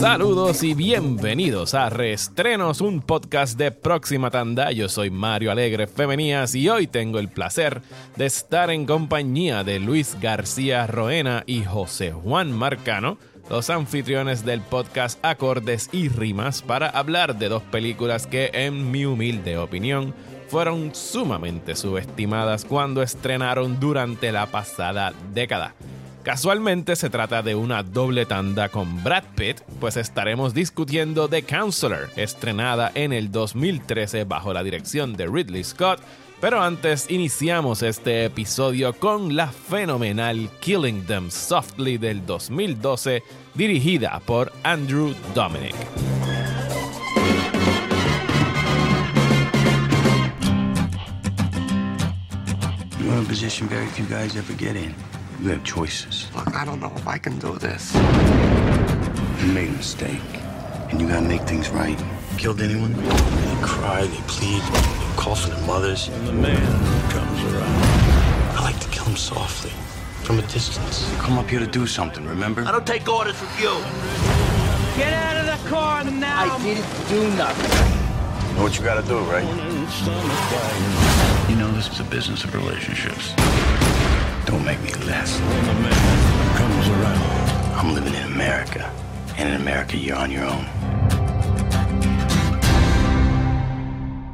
Saludos y bienvenidos a Reestrenos, un podcast de Próxima Tanda. Yo soy Mario Alegre Femenías y hoy tengo el placer de estar en compañía de Luis García Roena y José Juan Marcano, los anfitriones del podcast Acordes y Rimas, para hablar de dos películas que, en mi humilde opinión, fueron sumamente subestimadas cuando estrenaron durante la pasada década. Casualmente se trata de una doble tanda con Brad Pitt, pues estaremos discutiendo The Counselor, estrenada en el 2013 bajo la dirección de Ridley Scott, pero antes iniciamos este episodio con la fenomenal Killing Them Softly del 2012, dirigida por Andrew Dominic. You have choices. Look, I don't know if I can do this. You made a mistake, and you gotta make things right. Killed anyone? They cry, they plead, they call for their mothers. And the man comes around. I like to kill them softly, from a distance. Come up here to do something, remember? I don't take orders from you. Get out of the car now! I didn't do nothing. You know what you gotta do, right? You know this is a business of relationships. Don't make me less. comes around. I'm living in America. And in America, you're on your own.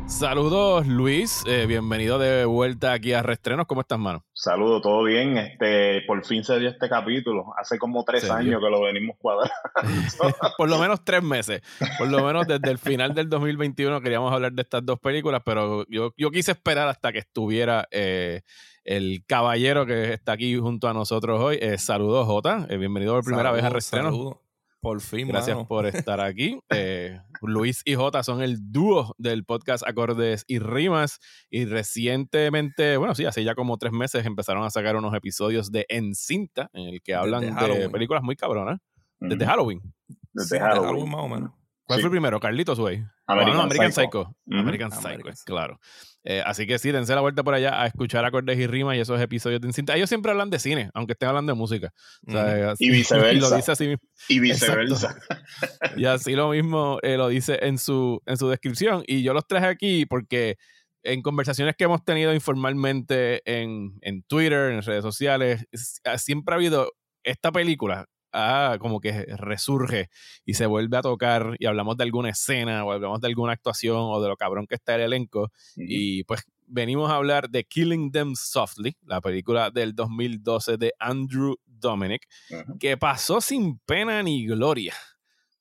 Saludos Luis, eh, bienvenido de vuelta aquí a Restrenos, ¿cómo estás, mano? Saludos, todo bien. Este, por fin se dio este capítulo. Hace como tres Se años dio. que lo venimos cuadrando. por lo menos tres meses. Por lo menos desde el final del 2021 queríamos hablar de estas dos películas, pero yo, yo quise esperar hasta que estuviera eh, el caballero que está aquí junto a nosotros hoy. Eh, saludos, Jota. Eh, bienvenido por primera vez a Restrenos. Saludos. Por fin, Gracias mano. por estar aquí. Eh, Luis y Jota son el dúo del podcast Acordes y Rimas. Y recientemente, bueno, sí, hace ya como tres meses empezaron a sacar unos episodios de En Cinta, en el que hablan de películas muy cabronas. Desde. Halloween. Desde Sí, Halloween. más o menos. ¿Cuál Sí. fue el primero? Carlitos Way. American no, American Psycho. American Psycho, American claro. Eh, así que sí, dense la vuelta por allá a escuchar acordes y rimas y esos episodios de Cinta. Ellos siempre hablan de cine, aunque estén hablando de música. O sea, así- Y viceversa. Y lo dice así mismo. Y viceversa. Y así lo mismo eh, lo dice en su, en su descripción. Y yo los traje aquí porque en conversaciones que hemos tenido informalmente en, en Twitter, en redes sociales, ah, siempre ha habido esta película. Ah, como que resurge y se vuelve a tocar y hablamos de alguna escena o hablamos de alguna actuación o de lo cabrón que está el elenco y pues venimos a hablar de Killing Them Softly, la película del 2012 de Andrew Dominic, que pasó sin pena ni gloria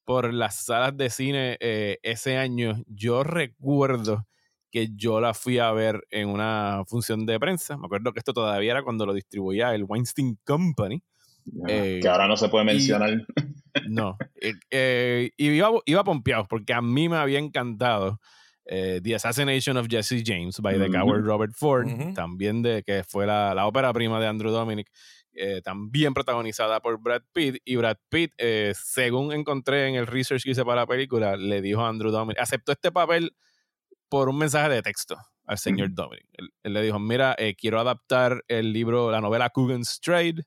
por las salas de cine eh, ese año. Yo recuerdo que yo la fui a ver en una función de prensa. Me acuerdo que esto todavía era cuando lo distribuía el Weinstein Company. Eh, que ahora no se puede mencionar. No. Eh, eh, y iba, iba pompeado porque a mí me había encantado eh, The Assassination of Jesse James by the coward Robert Ford, también de que fue la, la ópera prima de Andrew Dominic, eh, también protagonizada por Brad Pitt. Y Brad Pitt, eh, según encontré en el research que hice para la película, le dijo a Andrew Dominic, aceptó este papel por un mensaje de texto al señor Dominic. Él, él le dijo, mira, eh, quiero adaptar el libro, la novela Coogan's Trade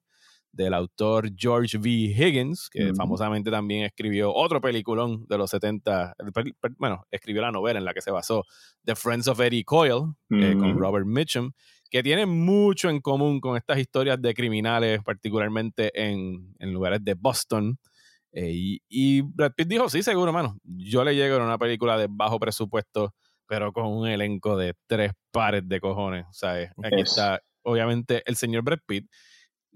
del autor George V. Higgins, que famosamente también escribió otro peliculón de los 70, el peli- per- bueno, escribió la novela en la que se basó, The Friends of Eddie Coyle, eh, con. Robert Mitchum, que tiene mucho en común con estas historias de criminales, particularmente en, en lugares de Boston. Eh, y, y Brad Pitt dijo, sí, seguro, mano, yo le llego en una película de bajo presupuesto, pero con un elenco de tres pares de cojones. O sea, eh, aquí está, obviamente, el señor Brad Pitt.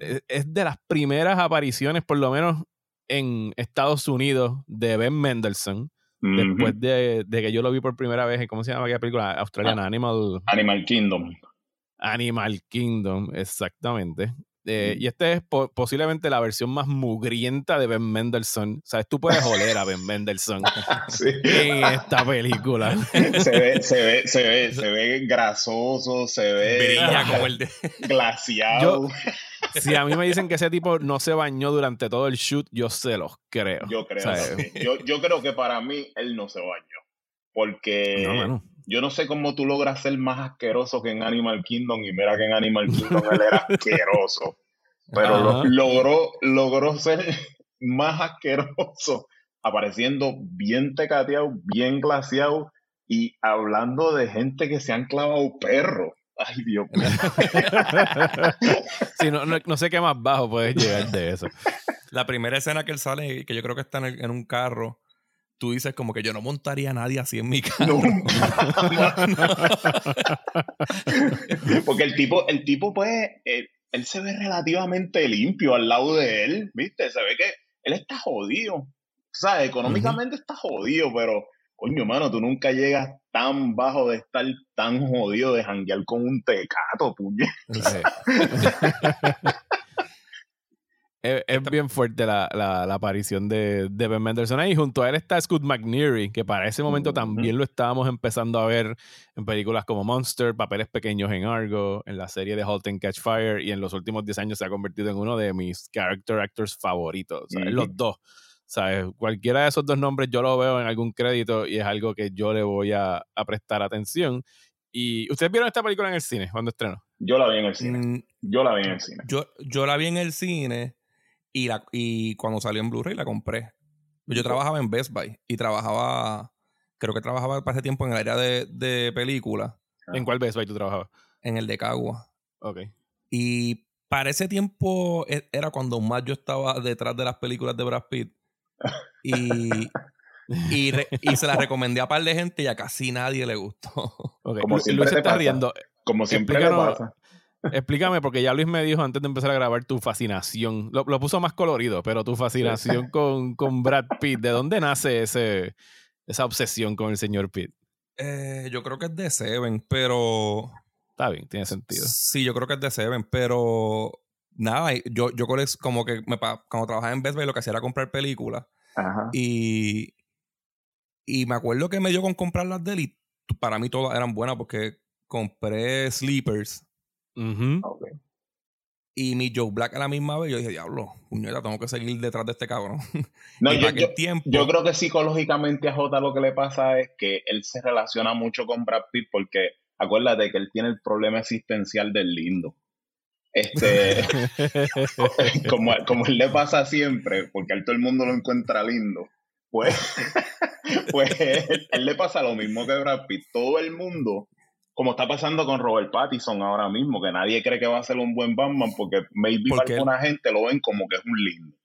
Eh, Es de las primeras apariciones, por lo menos en Estados Unidos, de Ben Mendelssohn, después de, de que yo lo vi por primera vez en, ¿cómo se llama aquella película? Australiana, Animal, Animal Kingdom. Animal Kingdom, exactamente. Eh, Mm. y esta es po- posiblemente la versión más mugrienta de Ben Mendelssohn. ¿Sabes? Tú puedes oler a Ben Mendelssohn Sí. en esta película. se ve, se ve, se ve, se ve grasoso, se ve Brilla como el de. glaciado. Si a mí me dicen que ese tipo no se bañó durante todo el shoot, yo se los creo. Yo creo, ¿Sabes? también. yo, yo creo que para mí él no se bañó. Porque No, yo no sé cómo tú logras ser más asqueroso que en Animal Kingdom. Y mira que en Animal Kingdom él era asqueroso. Pero lo- logró, logró ser más asqueroso apareciendo bien tecateado, bien glaciado y hablando de gente que se han clavado perros. Ay, Dios mío. sí, no, no, no sé qué más bajo puedes llegar de eso. La primera escena que él sale, que yo creo que está en, el- en un carro, tú dices como que yo no montaría a nadie así en mi carro. Porque el tipo, el tipo, pues, eh, él se ve relativamente limpio al lado de él, ¿viste? Se ve que él está jodido. O sea, económicamente está jodido, pero, coño, mano, tú nunca llegas tan bajo de estar tan jodido de janguear con un tecato, puñe. Sí. es, es bien fuerte la, la- la aparición de, de Ben Mendelsohn ahí. Junto a él está Scott McNeary, que para ese momento también lo estábamos empezando a ver en películas como Monster, papeles pequeños en Argo, en la serie de Halt and Catch Fire, y en los últimos 10 años se ha convertido en uno de mis character actors favoritos. ¿sabes? Ujú. Los dos. ¿Sabes? Cualquiera de esos dos nombres yo lo veo en algún crédito y es algo que yo le voy a, a prestar atención. Y ustedes vieron esta película en el cine cuando estrenó. Yo la vi en el cine. Mm, Yo la vi en el cine. yo, yo la vi en el cine y, la, y cuando salió en Blu-ray la compré. Yo trabajaba en Best Buy y trabajaba, creo que trabajaba para ese tiempo en el área de, de películas, ¿En cuál Best Buy tú trabajabas? en el de Cagua. Ok. Y para ese tiempo e- era cuando más yo estaba detrás de las películas de Brad Pitt. Y, y, re- y se las recomendé a par de gente y a casi nadie le gustó. Como siempre Luis te está pasa. riendo. Como siempre le Explícanos- pasa. Explícame, porque ya Luis me dijo antes de empezar a grabar tu fascinación. Lo, lo puso más colorido, pero tu fascinación con, con Brad Pitt. ¿De dónde nace ese, esa obsesión con el señor Pitt? Eh, yo creo que es de Seven, pero... Está bien, tiene sentido. Sí, yo creo que es de Seven, pero nada, yo, yo como que me cuando trabajaba en Best Buy lo que hacía era comprar películas Ajá. y, y me acuerdo que me dio con comprar las de él y para mí todas eran buenas porque compré Sleepers Ujú. Ok. y mi Joe Black a la misma vez. Yo dije, diablo, puñeta, tengo que seguir detrás de este cabrón. No, y yo, yo- tiempo, yo creo que psicológicamente a Jota lo que le pasa es que él se relaciona mucho con Brad Pitt porque acuérdate que él tiene el problema existencial del lindo. Este, como, como él le pasa siempre, porque a él todo el mundo lo encuentra lindo, pues, pues él, él le pasa lo mismo que Brad Pitt. Todo el mundo, como está pasando con Robert Pattinson ahora mismo, que nadie cree que va a ser un buen Batman porque maybe él- alguna gente lo ven como que es un lindo.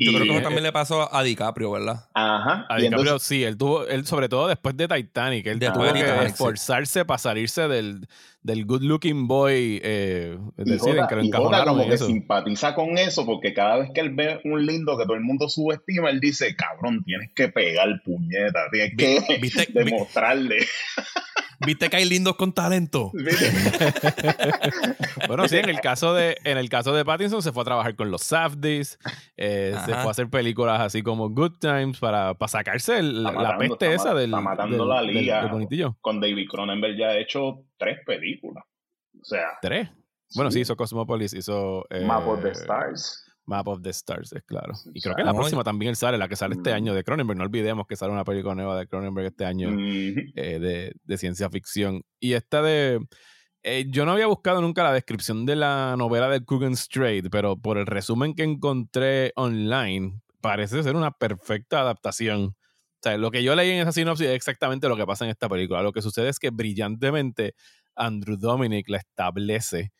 yo Y- creo que eso también le pasó a DiCaprio, ¿verdad? Ajá. A DiCaprio, entonces- sí, él tuvo, él sobre todo después de Titanic, él tuvo que Titanic, sí. esforzarse para salirse del, del good looking boy, eh, es Y decir, en Jota, que lo encajonaron como en que eso. simpatiza con eso porque cada vez que él ve un lindo que todo el mundo subestima, él dice, cabrón, tienes que pegar puñeta, tienes Vi- que ¿Viste, vi- demostrarle. ¿Viste que hay lindos con talento? Bueno, sí, en el caso de, en el caso de Pattinson se fue a trabajar con los Safdies, eh, se fue a hacer películas así como Good Times para, para sacarse el- la peste está esa del, está matando del- la del- liga. del bonitillo. con David Cronenberg ya ha hecho tres películas. O sea, Tres. Bueno, sí, Sí. hizo Cosmopolis, hizo eh, Map of the Stars. Map of the Stars, es claro. Y creo que la próxima también él sale, la que sale este año de Cronenberg. No olvidemos que sale una película nueva de Cronenberg este año eh, de, de ciencia ficción. Y esta de. eh, yo no había buscado nunca la descripción de la novela de Coogan Strait, pero por el resumen que encontré online, parece ser una perfecta adaptación. O sea, lo que yo leí en esa sinopsis es exactamente lo que pasa en esta película. Lo que sucede es que brillantemente Andrew Dominic la establece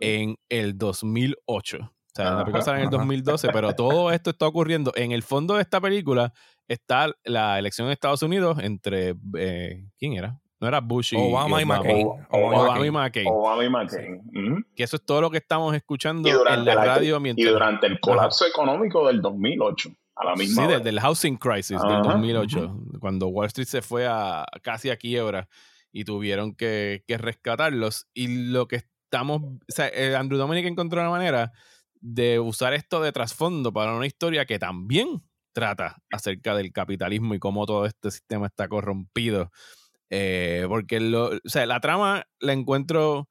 en el 2008. O sea, la película Ajá, sale en el ajá. 2012, pero todo esto está ocurriendo. En el fondo de esta película está la elección en Estados Unidos entre. eh, ¿Quién era? No era Bush y. Obama y Obama. McCain. Obama Obama y Obama y McCain. Obama y McCain. Ujú. Que eso es todo lo que estamos escuchando Y durante en la la- radio Y mientras. durante el colapso económico del 2008, a la misma Sí, vez. desde el housing crisis del Ajá, 2008, cuando Wall Street se fue a casi a quiebra y tuvieron que, que rescatarlos. Y lo que estamos, o sea, eh, Andrew Dominic encontró una manera de usar esto de trasfondo para una historia que también trata acerca del capitalismo y cómo todo este sistema está corrompido. Eh, porque lo, o sea, la trama la encuentro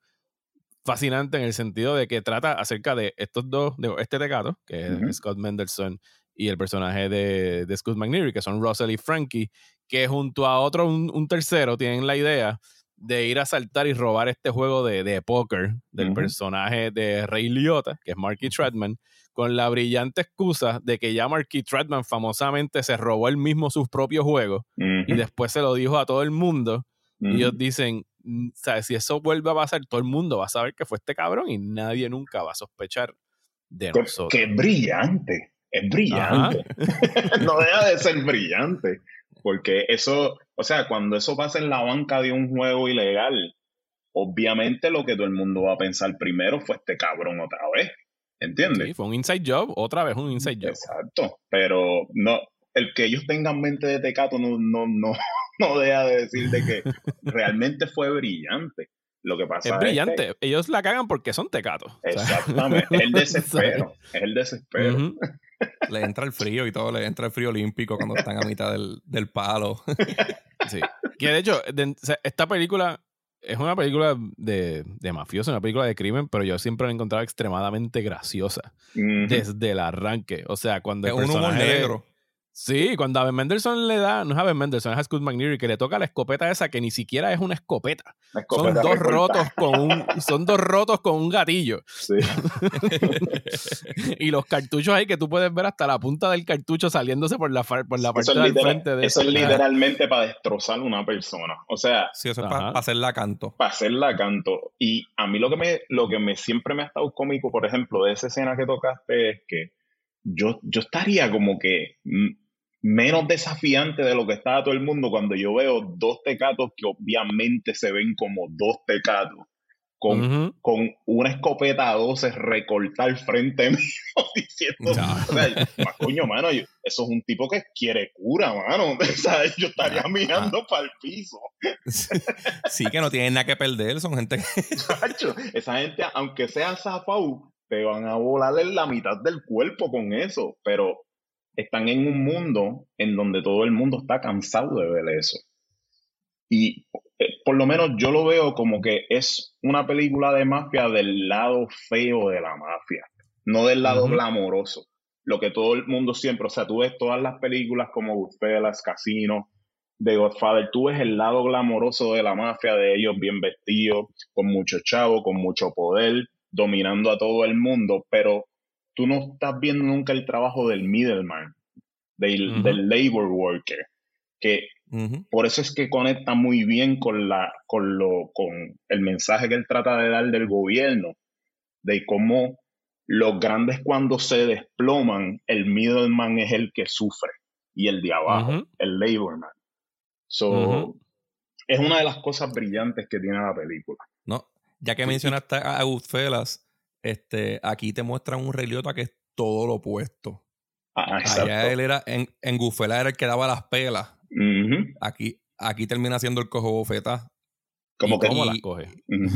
fascinante en el sentido de que trata acerca de estos dos, de este tecato, que es. Scott Mendelson, y el personaje de, de Scott McNeary, que son Russell y Frankie, que junto a otro, un, un tercero, tienen la idea de ir a saltar y robar este juego de, de póker del personaje de Ray Liotta, que es Marky Tretman, con la brillante excusa de que ya Marky Tretman famosamente se robó él mismo sus propios juegos y después se lo dijo a todo el mundo. Y ellos dicen, mm, ¿sabes? Si eso vuelve a pasar, todo el mundo va a saber que fue este cabrón y nadie nunca va a sospechar de nosotros. que es brillante, es brillante. no deja de ser brillante, porque eso, o sea, cuando eso pasa en la banca de un juego ilegal, obviamente lo que todo el mundo va a pensar primero fue este cabrón otra vez, ¿entiendes? Sí, fue un inside job, otra vez un inside job. Exacto, pero no, el que ellos tengan mente de tecato no, no, no, no deja de decir de que realmente fue brillante. Lo que pasa Es es que- brillante. Ellos la cagan porque son tecatos. O sea, exactamente, es el desespero, es el desespero. Le entra el frío y todo, le entra el frío olímpico cuando están a mitad del, del palo. Sí. Que de hecho, de- o sea, esta película es una película de, de mafioso, una película de crimen, pero yo siempre la he encontrado extremadamente graciosa desde el arranque. O sea, cuando Es el un personaje negro. Sí, cuando a Ben Mendelssohn le da, no es a Ben Mendelssohn, es a Scott McNeary que le toca la escopeta esa que ni siquiera es una escopeta. Son dos rotos con un, son dos rotos con un gatillo. Sí. y los cartuchos ahí que tú puedes ver hasta la punta del cartucho saliéndose por la, por la parte del literal- frente de eso es literalmente para destrozar a una persona. O sea, Sí, eso es para hacerla canto. para hacerla canto. Y a mí lo que me, lo que me siempre me ha estado cómico, por ejemplo, de esa escena que tocaste, es que yo, yo estaría como que mm, menos desafiante de lo que estaba todo el mundo cuando yo veo dos tecatos que obviamente se ven como dos tecatos. Con, con una escopeta a 12 recortar frente mío diciendo, Ya. o sea, más coño, mano, yo- eso es un tipo que quiere cura, mano. O sea, yo estaría Ah, mirando para el piso. Sí, que no tienen nada que perder. Son gente que. Chacho, esa gente, aunque sean zafau, te van a volar en la mitad del cuerpo con eso, pero están en un mundo en donde todo el mundo está cansado de ver eso. Y eh, por lo menos yo lo veo como que es una película de mafia del lado feo de la mafia, no del lado glamoroso. Lo que todo el mundo siempre, o sea, tú ves todas las películas como Goodfellas, Casino, de Godfather, tú ves el lado glamoroso de la mafia, de ellos bien vestidos, con mucho chavo, con mucho poder, dominando a todo el mundo, pero tú no estás viendo nunca el trabajo del middleman, del, labor worker, que por eso es que conecta muy bien con, la, con, lo, con el mensaje que él trata de dar del gobierno, de cómo los grandes cuando se desploman, el middleman es el que sufre y el de abajo, Ujú. el laborman. So. Es una de las cosas brillantes que tiene la película. No, ya que mencionaste a Goodfellas, este, aquí te muestran un Rey Liotta que es todo lo opuesto. Ah, Allá él era, en, en Goodfellas era el que daba las pelas. Aquí, aquí termina siendo el cojo bofeta. Como ¿Y que, ¿Cómo y- las coge?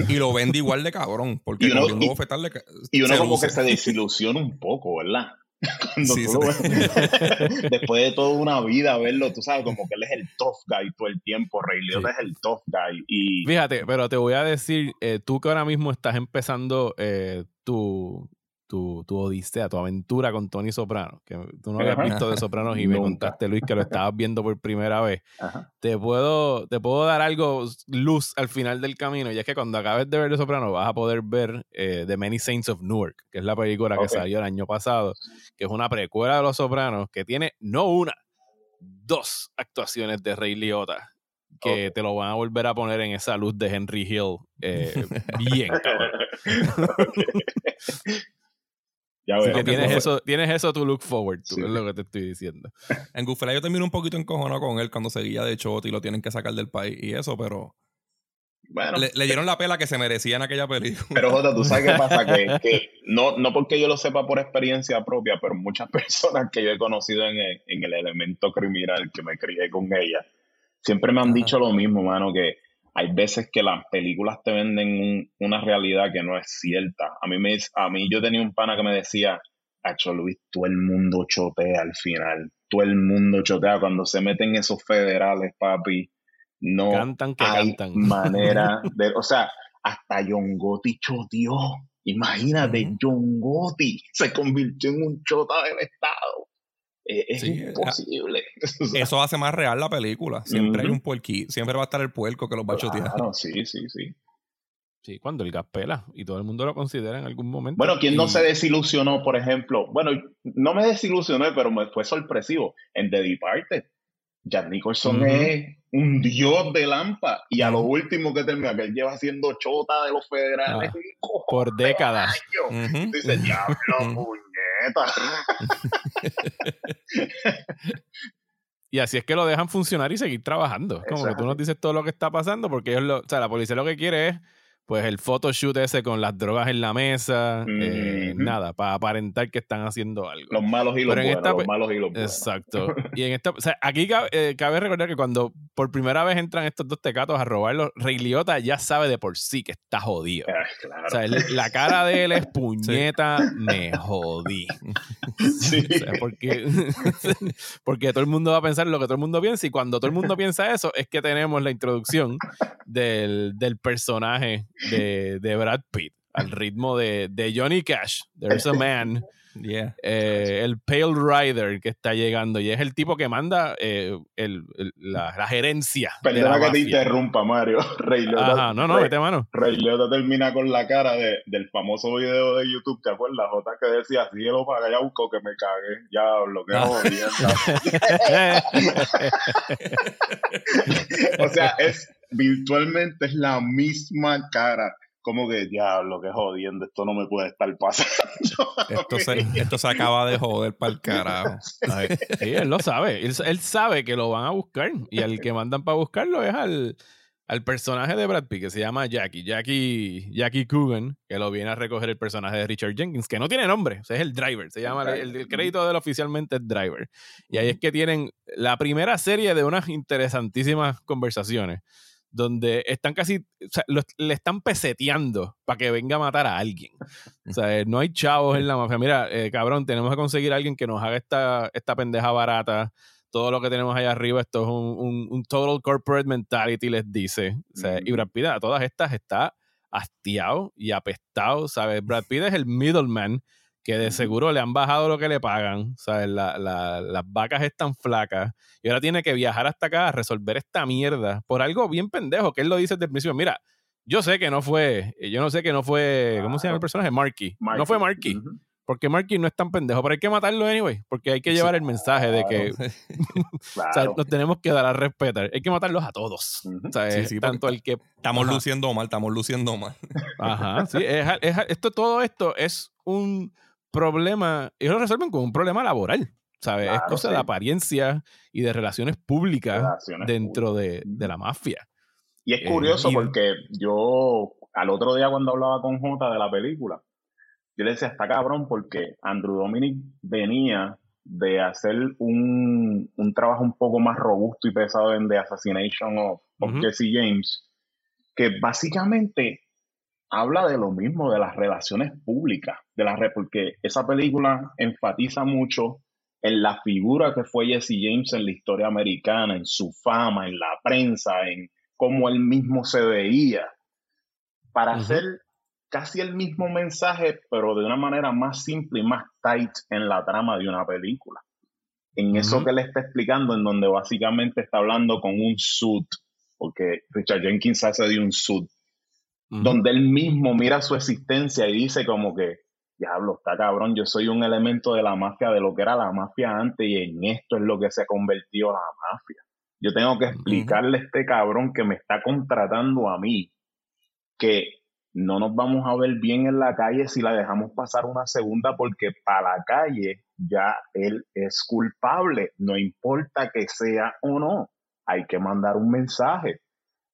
Y lo vende igual de cabrón. Porque Y uno- y- le y uno como que se desilusiona un poco, ¿verdad? Cuando Sí, tú sí. lo ves. Después de toda una vida verlo, tú sabes, como que él es el tough guy todo el tiempo. Rey Sí. es el tough guy. Y Fíjate, pero te voy a decir, eh, tú que ahora mismo estás empezando eh, tu, tu, tu odisea, tu aventura con Tony Soprano, que tú no habías Ajá. visto de Sopranos y me contaste, Luis, que lo estabas viendo por primera vez. Ajá. Te puedo, te puedo dar algo, luz al final del camino, y es que cuando acabes de ver de Soprano vas a poder ver eh, The Many Saints of Newark, que es la película que salió el año pasado, que es una precuela de Los Sopranos, que tiene no una, dos actuaciones de Ray Liotta que te lo van a volver a poner en esa luz de Henry Hill eh, bien, cabrón. Ok. ya Así veo. que tienes fue- eso, tienes eso to look forward to, Sí. es lo que te estoy diciendo. En Goodfellas yo termino un poquito encojonado con él cuando seguía de shot y lo tienen que sacar del país y eso, pero Bueno, le, le dieron la pela que se merecía en aquella película. pero Jota, tú sabes qué pasa, que, que no, no porque yo lo sepa por experiencia propia, pero muchas personas que yo he conocido en el, en el elemento criminal que me crié con ella, siempre me han Ajá. dicho lo mismo, mano, que hay veces que las películas te venden un- una realidad que no es cierta. A mí, me, a mí yo tenía un pana que me decía, Acho Luis, todo el mundo chotea al final, todo el mundo chotea cuando se meten esos federales, papi. No Cantan que hay cantan. manera de, o sea, hasta John Gotti choteó. Imagínate. John Gotti se convirtió en un chota del Estado. Es, es Sí, imposible. Eso hace más real la película. Siempre hay un puerqui. Siempre va a estar el puerco que los va a chotear. Claro, sí, sí, sí. Sí, cuando el gas pela y todo el mundo lo considera en algún momento. Bueno, ¿quién no se desilusionó, por ejemplo? Bueno, no me desilusioné, pero me fue sorpresivo. En The Departed, Jack Nicholson es un dios de Lampa. Y a lo último que termina, que él lleva haciendo chota de los federales. Ah, por décadas. años. Ujú, Dice, diablo. Puñeta. Y así es que lo dejan funcionar y seguir trabajando. Como que tú nos dices todo lo que está pasando, porque ellos lo, o sea, la policía lo que quiere es, pues, el photoshoot ese con las drogas en la mesa, eh, nada, para aparentar que están haciendo algo. Los malos y los buenos, esta los malos y los buenos. Exacto. Y en esta, o sea, aquí cabe, eh, cabe recordar que cuando por primera vez entran estos dos tecatos a robarlo, Rey Liotta ya sabe de por sí que está jodido. Ah, claro. O sea, él- la cara de él es puñeta, me jodí. Sí. O sea, porque, porque todo el mundo va a pensar lo que todo el mundo piensa y cuando todo el mundo piensa eso es que tenemos la introducción del, del personaje de, de Brad Pitt al ritmo de, de Johnny Cash, There's a Man, Yeah. eh, el Pale Rider que está llegando y es el tipo que manda eh, el- el- la, la gerencia. la Perdona que te interrumpa, Mario. Rey Liotta, Ajá, no, no, Rey- vete mano. Rey termina con la cara de, del famoso video de YouTube, ¿te acuerdas? Jota que decía, síguelo para allá, busco que me cague. Ya, lo que Ah. O sea, es virtualmente es la misma cara. Como que, diablo, que jodiendo, esto no me puede estar pasando. Esto se, esto se acaba de joder para el carajo. Ay, sí, él lo sabe. Él, él sabe que lo van a buscar. Y al que mandan para buscarlo es al, al personaje de Brad Pitt, que se llama Jackie. Jackie, Jackie Coogan, que lo viene a recoger el personaje de Richard Jenkins, que no tiene nombre. O sea, es el driver. Se llama el, el crédito de él oficialmente es driver. Y ahí es que tienen la primera serie de unas interesantísimas conversaciones. Donde están casi, o sea, lo- le están peseteando para que venga a matar a alguien. O sea, no hay chavos en la mafia. Mira, eh, cabrón, tenemos que conseguir a alguien que nos haga esta, esta pendeja barata. Todo lo que tenemos allá arriba, esto es un, un- un total corporate mentality, les dice. O sea, y. Brad Pitt a todas estas está hastiado y apestado, ¿sabes? Brad Pitt es el middleman que de seguro le han bajado lo que le pagan, ¿sabes? La- la- las vacas están flacas y ahora tiene que viajar hasta acá a resolver esta mierda por algo bien pendejo, que él lo dice desde el principio. Mira, yo sé que no fue, yo no sé que no fue, ¿cómo se llama el personaje? Marky. No fue Marky, porque Marky no es tan pendejo, pero hay que matarlo anyway, porque hay que llevar el mensaje de que o sea, nos tenemos que dar a respetar. Hay que matarlos a todos. Sí, sí, Tanto el que Estamos Ajá. luciendo mal, estamos luciendo mal. Ajá, sí, es, es- esto, todo esto es un problema, ellos lo resuelven con un problema laboral, ¿sabes? es cosa sí. de apariencia y de relaciones públicas Relaciones dentro de, públicas. de la mafia. Y es Eh, curioso y- porque yo, al otro día cuando hablaba con Jota de la película, yo le decía, está cabrón porque Andrew Dominic venía de hacer un, un trabajo un poco más robusto y pesado en The Assassination of. Jesse James, que básicamente habla de lo mismo, de las relaciones públicas, de la re- porque esa película enfatiza mucho en la figura que fue Jesse James en la historia americana, en su fama, en la prensa, en cómo él mismo se veía, para hacer casi el mismo mensaje, pero de una manera más simple y más tight en la trama de una película. En eso que le está explicando, en donde básicamente está hablando con un suit, porque Richard Jenkins hace de un suit, Donde él mismo mira su existencia y dice como que, diablo, está cabrón, yo soy un elemento de la mafia, de lo que era la mafia antes, y en esto es lo que se ha convertido la mafia. Yo tengo que explicarle a este cabrón que me está contratando a mí que no nos vamos a ver bien en la calle si la dejamos pasar una segunda porque para la calle ya él es culpable, no importa que sea o no, hay que mandar un mensaje.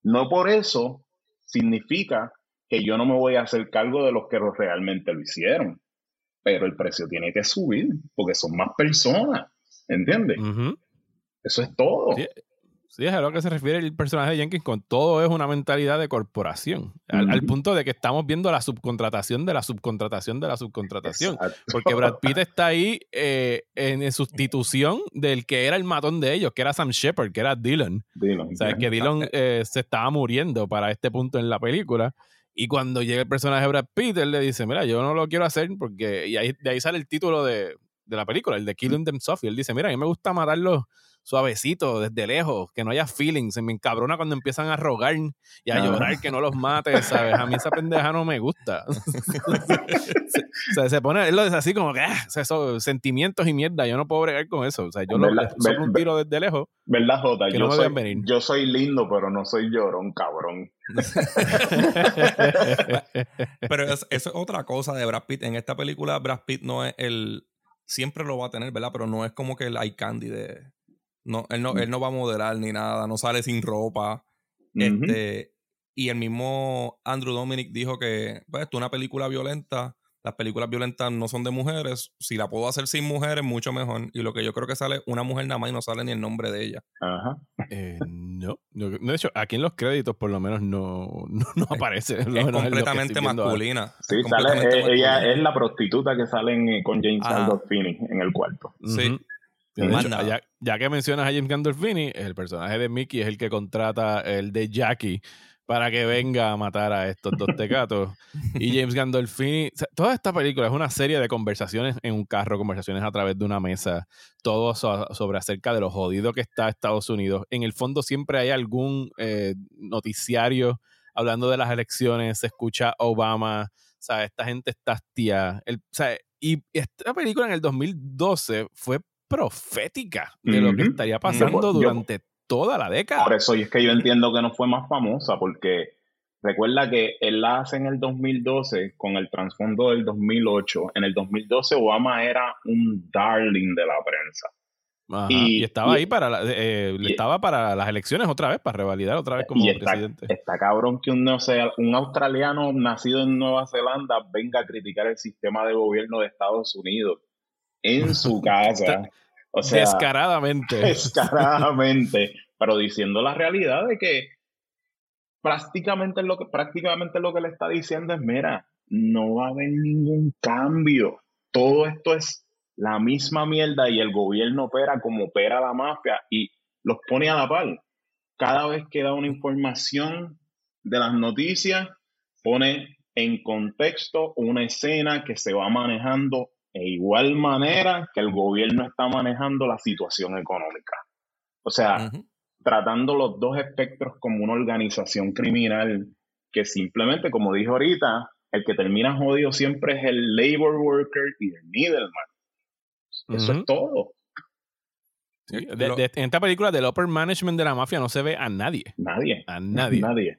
No por eso significa que yo no me voy a hacer cargo de los que realmente lo hicieron, pero el precio tiene que subir porque son más personas, ¿entiendes? Eso es todo. Sí. Sí, es a lo que se refiere el personaje de Jenkins con todo es una mentalidad de corporación. Al, punto de que estamos viendo la subcontratación de la subcontratación de la subcontratación. Exacto. Porque Brad Pitt está ahí eh, en, en sustitución del que era el matón de ellos, que era Sam Shepard, que era Dylan. Dylan, O sea, que Dylan eh, se estaba muriendo para este punto en la película. Y cuando llega el personaje de Brad Pitt, él le dice, mira, yo no lo quiero hacer porque... Y ahí, de ahí sale el título de, de la película, el de Killing Them Soft. Y él dice, mira, a mí me gusta matarlos suavecito, desde lejos, que no haya feelings. Se me encabrona cuando empiezan a rogar y a llorar que no los mate, ¿sabes? A mí esa pendeja no me gusta. se, o sea, se pone, él lo dice así como que, ah, o sea, esos sentimientos y mierda, yo no puedo bregar con eso. O sea, yo lo, soplo un tiro desde lejos. ¿Verdad, Jota? Que yo, no me soy, venir. yo soy lindo, pero no soy llorón, cabrón. Pero es- eso es otra cosa de Brad Pitt. En esta película, Brad Pitt no es el. Siempre lo va a tener, ¿verdad? Pero no es como que el eye candy de. No, él no, él no va a moderar ni nada, no sale sin ropa. Este, y el mismo Andrew Dominic dijo que, pues, esto es una película violenta. Las películas violentas no son de mujeres. Si la puedo hacer sin mujeres, mucho mejor. Y lo que yo creo que sale una mujer nada más y no sale ni el nombre de ella. Ajá. Eh, no. Yo- De hecho, aquí en los créditos por lo menos no, no, no aparece. Es completamente masculina. Sí, Es sale, eh, ella es la prostituta que sale en, eh, con James Ajá. Gandolfini en el cuarto. Sí. Hecho, ya, ya que mencionas a James Gandolfini, el personaje de Mickey es el que contrata el de Jackie para que venga a matar a estos dos tecatos. y James Gandolfini, o sea, toda esta película es una serie de conversaciones en un carro, conversaciones a través de una mesa, todo so- sobre acerca de lo jodido que está Estados Unidos. En el fondo siempre hay algún eh, noticiario hablando de las elecciones, se escucha Obama, o sea, esta gente está hastía. El, o sea, y esta película en el 2012 fue profética de lo que estaría pasando Yo- yo- durante toda la década. Por eso y es que yo entiendo que no fue más famosa, porque recuerda que él la hace en el 2012 con el trasfondo del 2008. En el 2012 Obama era un darling de la prensa. Ajá, y, y- estaba y- ahí para la- eh, y- estaba para las elecciones otra vez, para revalidar otra vez como y está, presidente. está cabrón que un, neoze- un australiano nacido en Nueva Zelanda venga a criticar el sistema de gobierno de Estados Unidos en su casa. O sea, Descaradamente. descaradamente, pero diciendo la realidad de que prácticamente lo que prácticamente lo que le está diciendo es, mira, no va a haber ningún cambio. Todo esto es la misma mierda y el gobierno opera como opera la mafia y los pone a la par. Cada vez que da una información de las noticias, pone en contexto una escena que se va manejando de igual manera que el gobierno está manejando la situación económica. O sea, tratando los dos espectros como una organización criminal que simplemente, como dije ahorita, el que termina jodido siempre es el labor worker y el middleman. Eso es todo. Sí, de- Lo- de- en esta película del upper management de la mafia no se ve a nadie. Nadie. A nadie. Nadie.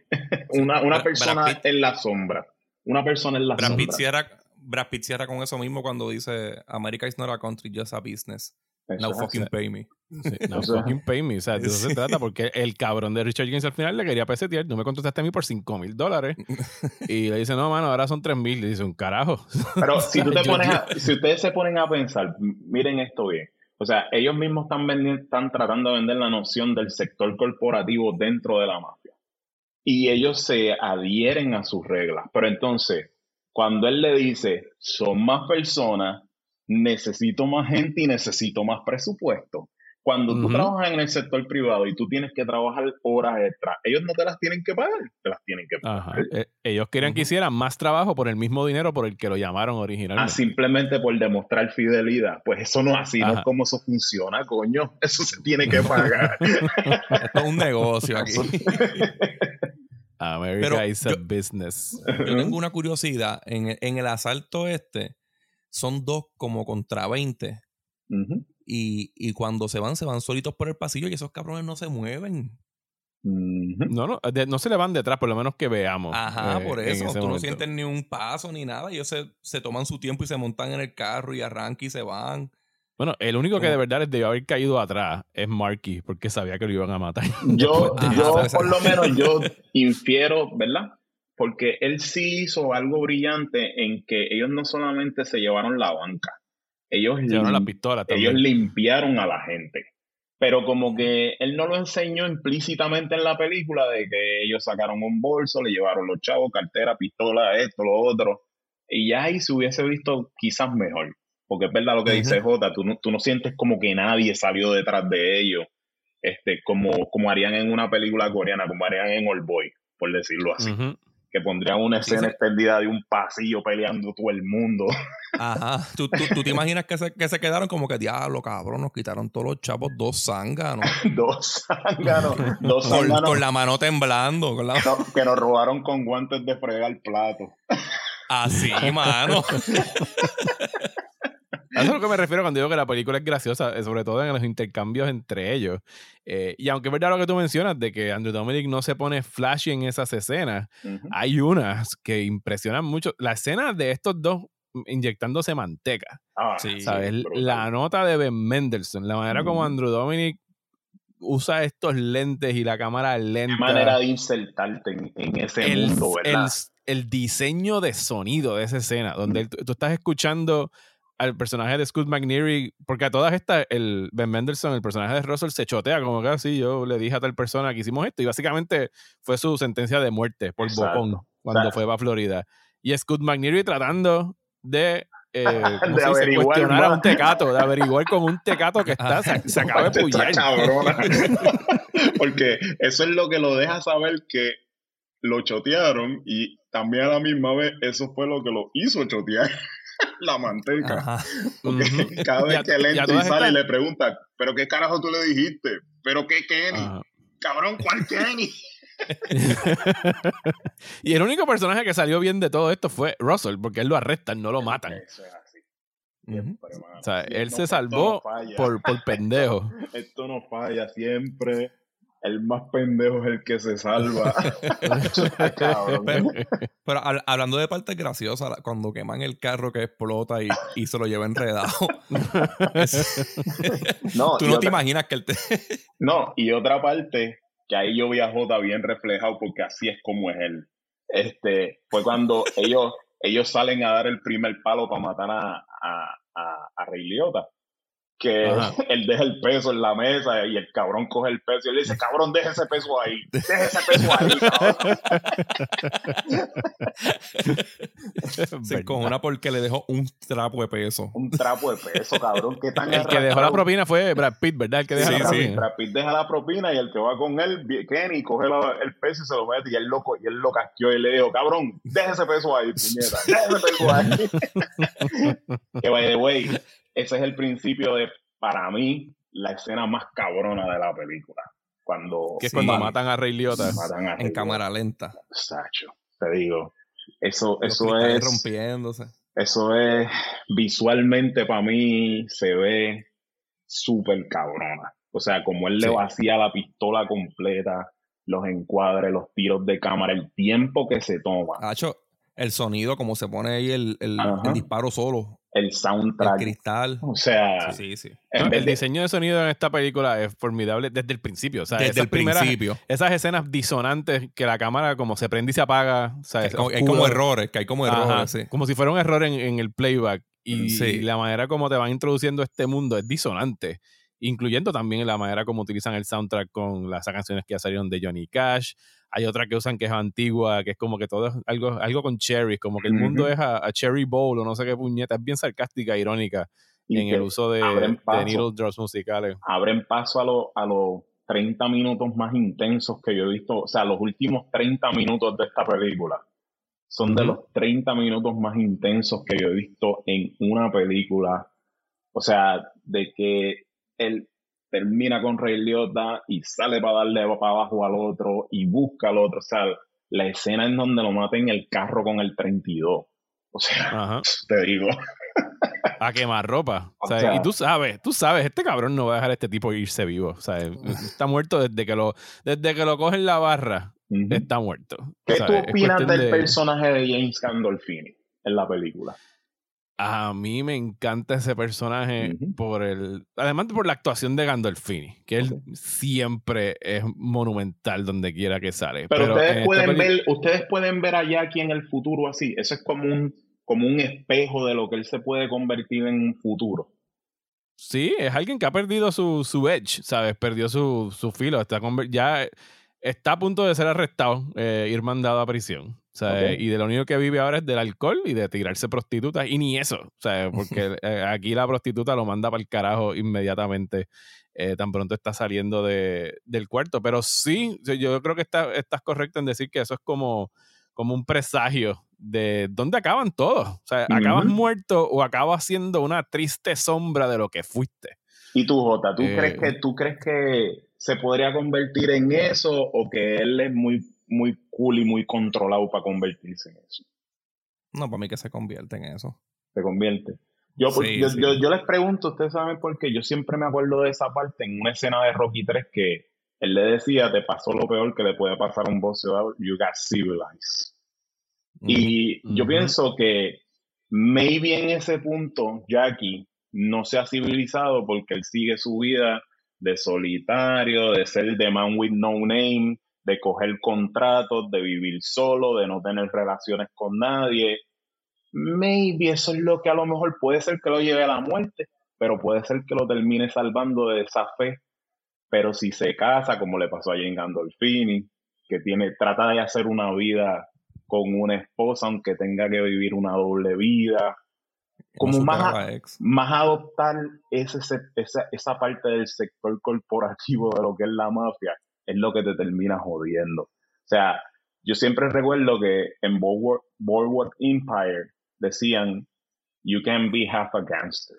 una una persona Brad Pitt- en la sombra. Una persona en la Brad Pitt, sombra. cierra, Brad Pitt cierra con eso mismo cuando dice America is not a country, just a business. Eso Now es fucking pay me. Sí, no fucking pay me. O sea, de eso se trata porque el cabrón de Richard Jenkins al final le quería pesetear. No me contrataste a mí por 5 mil dólares. Y le dice, no, mano, ahora son 3 mil. Le dice, un carajo. Pero si tú te pones a- si ustedes se ponen a pensar, miren esto bien. O sea, ellos mismos están vendi- están tratando de vender la noción del sector corporativo dentro de la mafia. Y ellos se adhieren a sus reglas. Pero entonces, cuando él le dice, son más personas, necesito más gente y necesito más presupuesto. Cuando tú trabajas en el sector privado y tú tienes que trabajar horas extra, ellos no te las tienen que pagar, te las tienen que pagar. Ajá. Eh, ellos querían que Ujú. hicieran más trabajo por el mismo dinero por el que lo llamaron Ah, originalmente. simplemente por demostrar fidelidad. Pues eso no es así, no es como eso funciona, coño. Eso se tiene que pagar. Esto es un negocio aquí. America Pero is a yo- business. Yo tengo una curiosidad. En el, en el asalto este, son dos como contra 20. Ujú, Y, y cuando se van, se van solitos por el pasillo y esos cabrones no se mueven. No, no, de- no se le van detrás, por lo menos que veamos. Ajá, eh, por eso. Tú no sientes ni un paso ni nada. Ellos se, se toman su tiempo y se montan en el carro y arrancan y se van. Bueno, el único que de verdad es debió haber caído atrás es Marky, porque sabía que lo iban a matar. Yo, yo por lo menos, yo infiero, ¿verdad? Porque él sí hizo algo brillante en que ellos no solamente se llevaron la banca, ellos, Llevaron la pistola ellos limpiaron a la gente. Pero como que él no lo enseñó implícitamente en la película de que ellos sacaron un bolso, le llevaron los chavos, cartera, pistola, esto, lo otro. Y ya ahí se hubiese visto quizás mejor. Porque es verdad lo que Ujú. dice Jota, tú no, tú no sientes como que nadie salió detrás de ellos, este, como, como harían en una película coreana, como harían en Old Boy, por decirlo así. Que pondrían una escena sí. extendida de un pasillo peleando todo el mundo. Ajá. ¿Tú, tú, tú te imaginas que se, que se quedaron como que, diablo, cabrón, nos quitaron todos los chavos, dos zánganos. dos zánganos, dos con, zánganos con la mano temblando. Con la... no, que nos robaron con guantes de fregar plato. Así, mano. Eso es a lo que me refiero cuando digo que la película es graciosa, eh, sobre todo en los intercambios entre ellos. Eh, y aunque es verdad lo que tú mencionas de que Andrew Dominic no se pone flashy en esas escenas, hay unas que impresionan mucho. La escena de estos dos inyectándose manteca, Ah, Sí, ¿sabes? la nota de Ben Mendelssohn, la manera como. Andrew Dominic usa estos lentes y la cámara Qué lenta. manera de insertarte en, en ese el, mundo, ¿verdad? el- el diseño de sonido de esa escena, donde tú estás escuchando al personaje de Scott McNeary, porque a todas estas, el Ben Mendelssohn, el personaje de Russell, se chotea como que así, yo le dije a tal persona que hicimos esto, y básicamente fue su sentencia de muerte por Exacto. bocón cuando fue para Florida. Y Scott McNeary tratando de, eh, ¿cómo De se dice? averiguar cuestionar a un tecato, de averiguar con un tecato que está, se, se acaba de pullar. Porque eso es lo que lo deja saber que lo chotearon y también a la misma vez eso fue lo que lo hizo chotear la manteca. Ajá. Porque cada vez que él entra y sale estas- le pregunta, ¿pero qué carajo tú le dijiste? ¿Pero qué Kenny? Ajá. Cabrón, ¿cuál Kenny? y el único personaje que salió bien de todo esto fue Russell, porque él lo arrestan, no lo matan. Eso es así. Mano. O sea, él no, se salvó no por, por pendejo. Esto no falla siempre. El más pendejo es el que se salva. Pero, pero hab- hablando de partes graciosas, cuando queman el carro que explota y, y se lo lleva enredado. No, tú no te imaginas que él te. No, y otra parte, que ahí yo vi a Jota bien reflejado porque así es como es él. Este, fue cuando ellos, ellos salen a dar el primer palo para matar a, a, a, a Ray Liotta. Que Ajá. él deja el peso en la mesa y el cabrón coge el peso y él dice, cabrón, deja ese peso ahí, deja ese peso ahí, cabrón. Se encojona porque le dejó un trapo de peso. Un trapo de peso, cabrón, que tan El que dejó la propina fue Brad Pitt, ¿verdad? El que dejó Sí, la Brad sí. Pitt- propina. Brad Pitt deja la propina y el que va con él, Kenny, coge la- el peso y se lo mete y él lo, y él lo casqueó y le dijo, cabrón, deja ese peso ahí, puñeta, deja ese peso ahí. que by the way, ese es el principio de, para mí, la escena más cabrona de la película. Cuando, Que es Sí. cuando matan a Ray Liotta. matan a En cámara lenta. Sacho, te digo. Eso, Los eso es, rompiéndose. eso es, visualmente para mí se ve súper cabrona. O sea, como él le vacía la pistola completa, los encuadres, los tiros de cámara, el tiempo que se toma, Hacho, el sonido, como se pone ahí el, el disparo solo. El El soundtrack. cristal. O sea, Sí, sí. No, el de- diseño de sonido en esta película es formidable desde el principio. O sea, Desde el primeras- principio. Esas escenas disonantes que la cámara como se prende y se apaga. o sea, Hay es como, hay como errores, que hay como Ajá, errores, sí. Como si fuera un error en, en el playback. Y, Sí. la manera como te van introduciendo este mundo es disonante. Incluyendo también la manera como utilizan el soundtrack con las canciones que ya salieron de Johnny Cash. Hay otra que usan que es antigua, que es como que todo es algo, algo con cherries, como que el mundo es a, a cherry bowl o no sé qué puñeta. Es bien sarcástica, irónica y en el uso de, paso. needle drops musicales. abren paso a, lo- a los 30 minutos más intensos que yo he visto. O sea, los últimos 30 minutos de esta película son de los 30 minutos más intensos que yo he visto en una película. O sea, de que él termina con Ray Liotta y sale para darle para abajo al otro y busca al otro. O sea, la escena en donde lo mata en el carro con el 32. O sea, Ajá. te digo. A quemar ropa. O O sea, y tú sabes, tú sabes, este cabrón no va a dejar a este tipo irse vivo. O sea, está muerto desde que lo, desde que lo cogen la barra. Está muerto. ¿Qué tú opinas del de- personaje de James Gandolfini en la película? A mí me encanta ese personaje por el. Además por la actuación de Gandolfini, que él siempre es monumental donde quiera que sale. Pero, ustedes pueden ver, ustedes pueden ver a Jackie en el futuro así. Eso es como un, como un espejo de lo que él se puede convertir en un futuro. Sí, es alguien que ha perdido su, su edge, ¿sabes? Perdió su, su filo. Está ya está a punto de ser arrestado, eh, ir mandado a prisión. O sea, Ok. Y de lo único que vive ahora es del alcohol y de tirarse prostitutas. Y ni eso, ¿sabes? Porque eh, aquí la prostituta lo manda para el carajo inmediatamente. eh, tan pronto está saliendo de, del cuarto. Pero sí, yo- creo que está, estás correcto en decir que eso es como, como un presagio de dónde acaban todos. O sea, acabas muerto o acabas siendo una triste sombra de lo que fuiste. ¿Y tú, Jota, tú crees Eh, que tú crees que se podría convertir en eso o que él es muy, muy cool y muy controlado para convertirse en eso? No, para mí que se convierte en eso. Se convierte. Yo, pues, Sí, yo, sí. yo, yo les pregunto, ustedes saben por qué. Yo siempre me acuerdo de esa parte en una escena de Rocky 3 que él le decía, te pasó lo peor que le puede pasar a un boxeador, you got civilized. Y yo pienso que maybe en ese punto Jackie no se ha civilizado porque él sigue su vida de solitario, de ser the man with no name, de coger contratos, de vivir solo, de no tener relaciones con nadie. Maybe eso es lo que a lo mejor puede ser que lo lleve a la muerte, pero puede ser que lo termine salvando de esa fe. Pero si se casa, como le pasó a Jane Gandolfini, que tiene, trata de hacer una vida con una esposa, aunque tenga que vivir una doble vida, como más, ex. más adoptar ese, se- esa, esa parte del sector corporativo de lo que es la mafia, es lo que te termina jodiendo. O sea, yo siempre recuerdo que en Boardwalk, Boardwalk Empire decían, you can be half a gangster.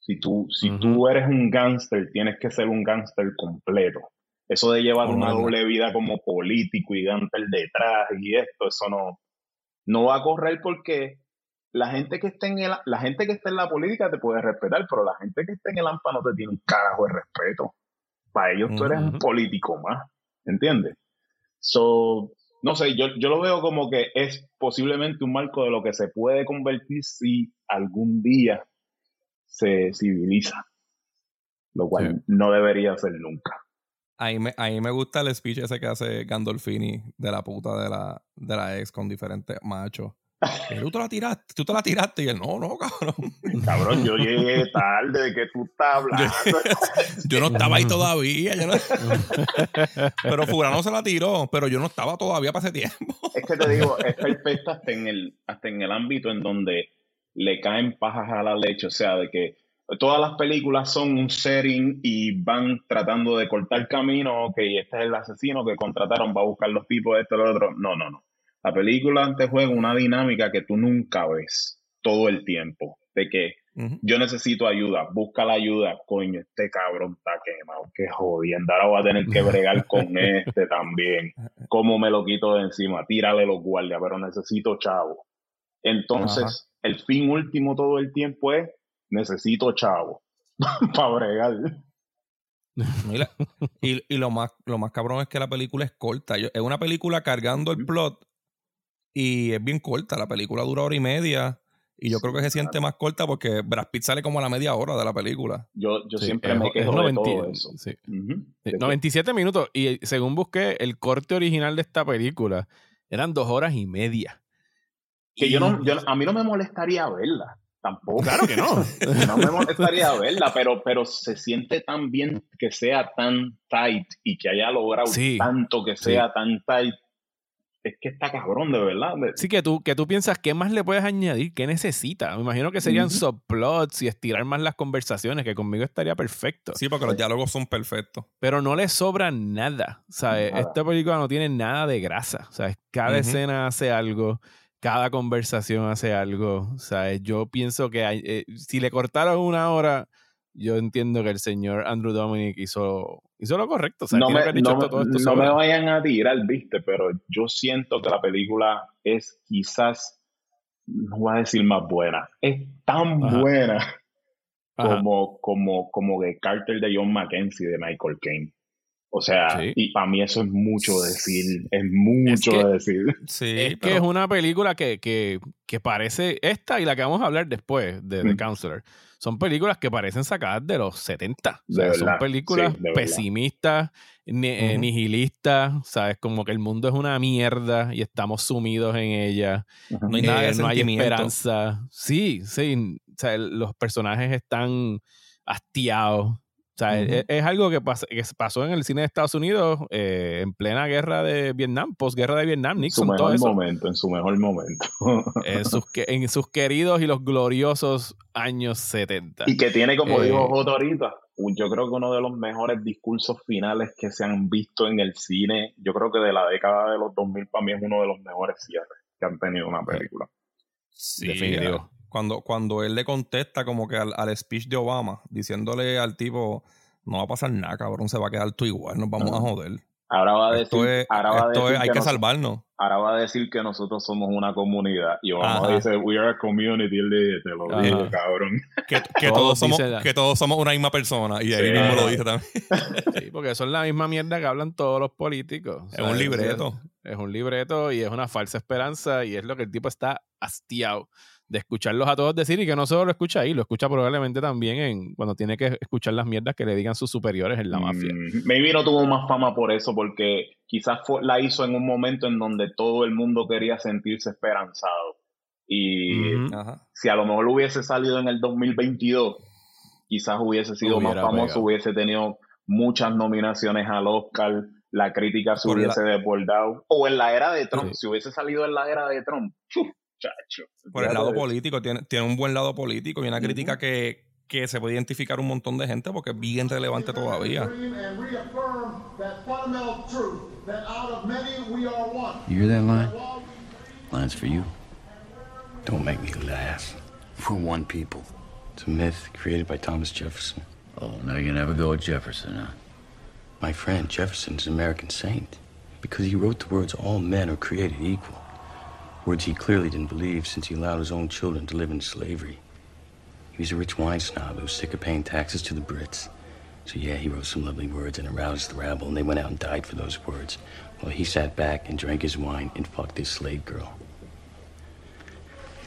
Si tú, si tú eres un gangster, tienes que ser un gangster completo. Eso de llevar una doble vida como político y gangster detrás y esto, eso no, no va a correr porque la gente que está en el, la gente que está en la política te puede respetar, pero la gente que está en el AMPA no te tiene un carajo de respeto. Para ellos tú eres un político más, ¿entiendes? So, no sé, yo, yo lo veo como que es posiblemente un marco de lo que se puede convertir si algún día se civiliza, lo cual Sí. no debería ser nunca. Ahí me, ahí me gusta el speech ese que hace Gandolfini de la puta de la, de la ex con diferentes machos. Que Tú te la tiraste, tú te la tiraste y él, no, no, cabrón. Cabrón, yo llegué tarde, ¿de qué tú estás hablando? Yo no estaba ahí todavía. yo no- Pero Furano se la tiró, pero yo no estaba todavía para ese tiempo. Es que te digo, es perfecta hasta en el, hasta en el ámbito en donde le caen pajas a la leche, o sea, de que todas las películas son un setting y van tratando de cortar camino, ok, este es el asesino que contrataron, va a buscar los tipos, esto, lo otro. No, no, no. La película te juega una dinámica que tú nunca ves todo el tiempo, de que yo necesito ayuda, busca la ayuda, coño, este cabrón está quemado, qué jodiendo, ahora voy a tener que bregar con este también, cómo me lo quito de encima, tírale los guardias, pero necesito chavo. Entonces, el fin último todo el tiempo es, necesito chavo, para bregar. Mira, y, y lo más lo más cabrón es que la película es corta. Yo- es una película cargando el plot y es bien corta. La película dura hora y media y yo creo que se siente más corta porque Brad Pitt sale como a la media hora de la película. Yo, yo Sí, siempre es- me es quejo de 90 todo eso. sí. Ujú. Sí, De que- 97 minutos. Y según busqué, el corte original de esta película eran dos horas y media. que yo no, yo, a mí no me molestaría verla, tampoco. Claro que no. no me molestaría verla, pero, pero se siente tan bien que sea tan tight y que haya logrado Sí, tanto que sí. sea tan tight. Es que está cabrón, de verdad. Sí, que tú, que tú piensas, ¿qué más le puedes añadir? ¿Qué necesita? Me imagino que serían subplots y estirar más las conversaciones, que conmigo estaría perfecto. Sí, porque los diálogos son perfectos. Pero no le sobra nada. ¿sabes? Nada. Esta película no tiene nada de grasa. ¿sabes? Cada escena hace algo, cada conversación hace algo. ¿sabes? Yo pienso que hay- eh, si le cortaron una hora, yo entiendo que el señor Andrew Dominic hizo, hizo lo correcto. no me, que no, esto, todo esto no sobra. me vayan a tirar, viste, pero yo siento que la película es quizás, no voy a decir más buena, es tan Ajá. buena Ajá. como, como, como The Carter de John Mackenzie de Michael Caine. O sea, Sí. y para mí eso es mucho decir, es mucho que- decir. Sí, es que pero- es una película que, que, que parece esta y la que vamos a hablar después de The Mm. Counselor. Son películas que parecen sacadas de los 70. O De sea, son verdad, películas sí, de verdad. pesimistas, ni- eh, Ujú. nihilistas, ¿sabes? Como que el mundo es una mierda y estamos sumidos en ella. no hay nada Eh, no hay esperanza. Sí, sí. O sea, los personajes están hastiados. Sea, es, es algo que, pas- que pasó en el cine de Estados Unidos eh, en plena guerra de Vietnam, posguerra de Vietnam, En su Nixon, todo mejor eso. momento, en su mejor momento. En sus, en sus queridos y los gloriosos años 70. y que tiene, como Eh, dijo Joto ahorita, yo creo que uno de los mejores discursos finales que se han visto en el cine, yo creo que de la década de los 2000 para mí es uno de los mejores cierres que han tenido una película. Sí, Definitivo. Cuando, cuando él le contesta como que al, al speech de Obama, diciéndole al tipo, no va a pasar nada, cabrón, se va a quedar tú igual, nos vamos a joder. Ahora va a decir, Esto es, ahora va a decir es- hay que nos- salvarnos. ahora va a decir que nosotros somos una comunidad. Y Obama Ajá. dice, we are a community. Él le dice, te lo Ajá. digo, cabrón. Que, que Todos todos somos, que todos somos una misma persona. Y ahí Sí. mismo lo dice también. Sí, porque eso es la misma mierda que hablan todos los políticos. O Es sea, un libreto. Es, es un libreto y es una falsa esperanza y es lo que el tipo está hastiado de escucharlos a todos decir y que no solo lo escucha ahí, lo escucha probablemente también en cuando tiene que escuchar las mierdas que le digan sus superiores en la mafia. Mm, maybe no tuvo más fama por eso, porque quizás fue- la hizo en un momento en donde todo el mundo quería sentirse esperanzado. Y si a lo mejor hubiese salido en el 2022, quizás hubiese sido Hubiera más famoso, pegado. hubiese tenido muchas nominaciones al Oscar, la crítica se Por la- hubiese desbordado. O en la era de Trump, Sí. si hubiese salido en la era de Trump, ¡fu! Chacho. Por el lado político, tiene, tiene un buen lado político y una Ujú. crítica que, que se puede identificar un montón de gente porque es bien relevante todavía. and reaffirm that fundamental truth that out of many we are one. You hear that line? Line's for you. Don't make me laugh. We're one people. It's a myth created by Thomas Jefferson. Oh, now have a go at Jefferson, huh? My friend Jefferson's an American saint because he wrote the words all men are created equal. Words he clearly didn't believe since he allowed his own children to live in slavery. He was a rich wine snob who was sick of paying taxes to the Brits. So yeah, he wrote some lovely words and aroused the rabble, and they went out and died for those words. While he sat back and drank his wine and fucked his slave girl.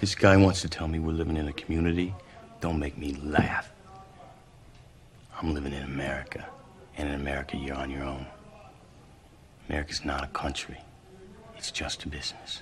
This guy wants to tell me we're living in a community. Don't make me laugh. I'm living in America. And in America, you're on your own. America's not a country. It's just a business.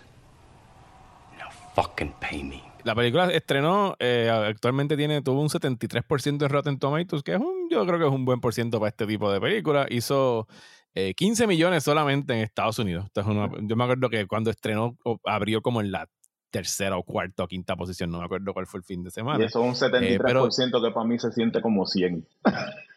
Fucking pay me. La película estrenó, eh, actualmente tiene, tuvo un 73% de Rotten Tomatoes, que es un, yo creo que es un buen por ciento para este tipo de película. Hizo eh, 15 millones solamente en Estados Unidos. Esto es una- yo me acuerdo que cuando estrenó abrió como en la tercera o cuarta o quinta posición, no me acuerdo cuál fue el fin de Y semana. eso es un 73% que para mí se siente como 100.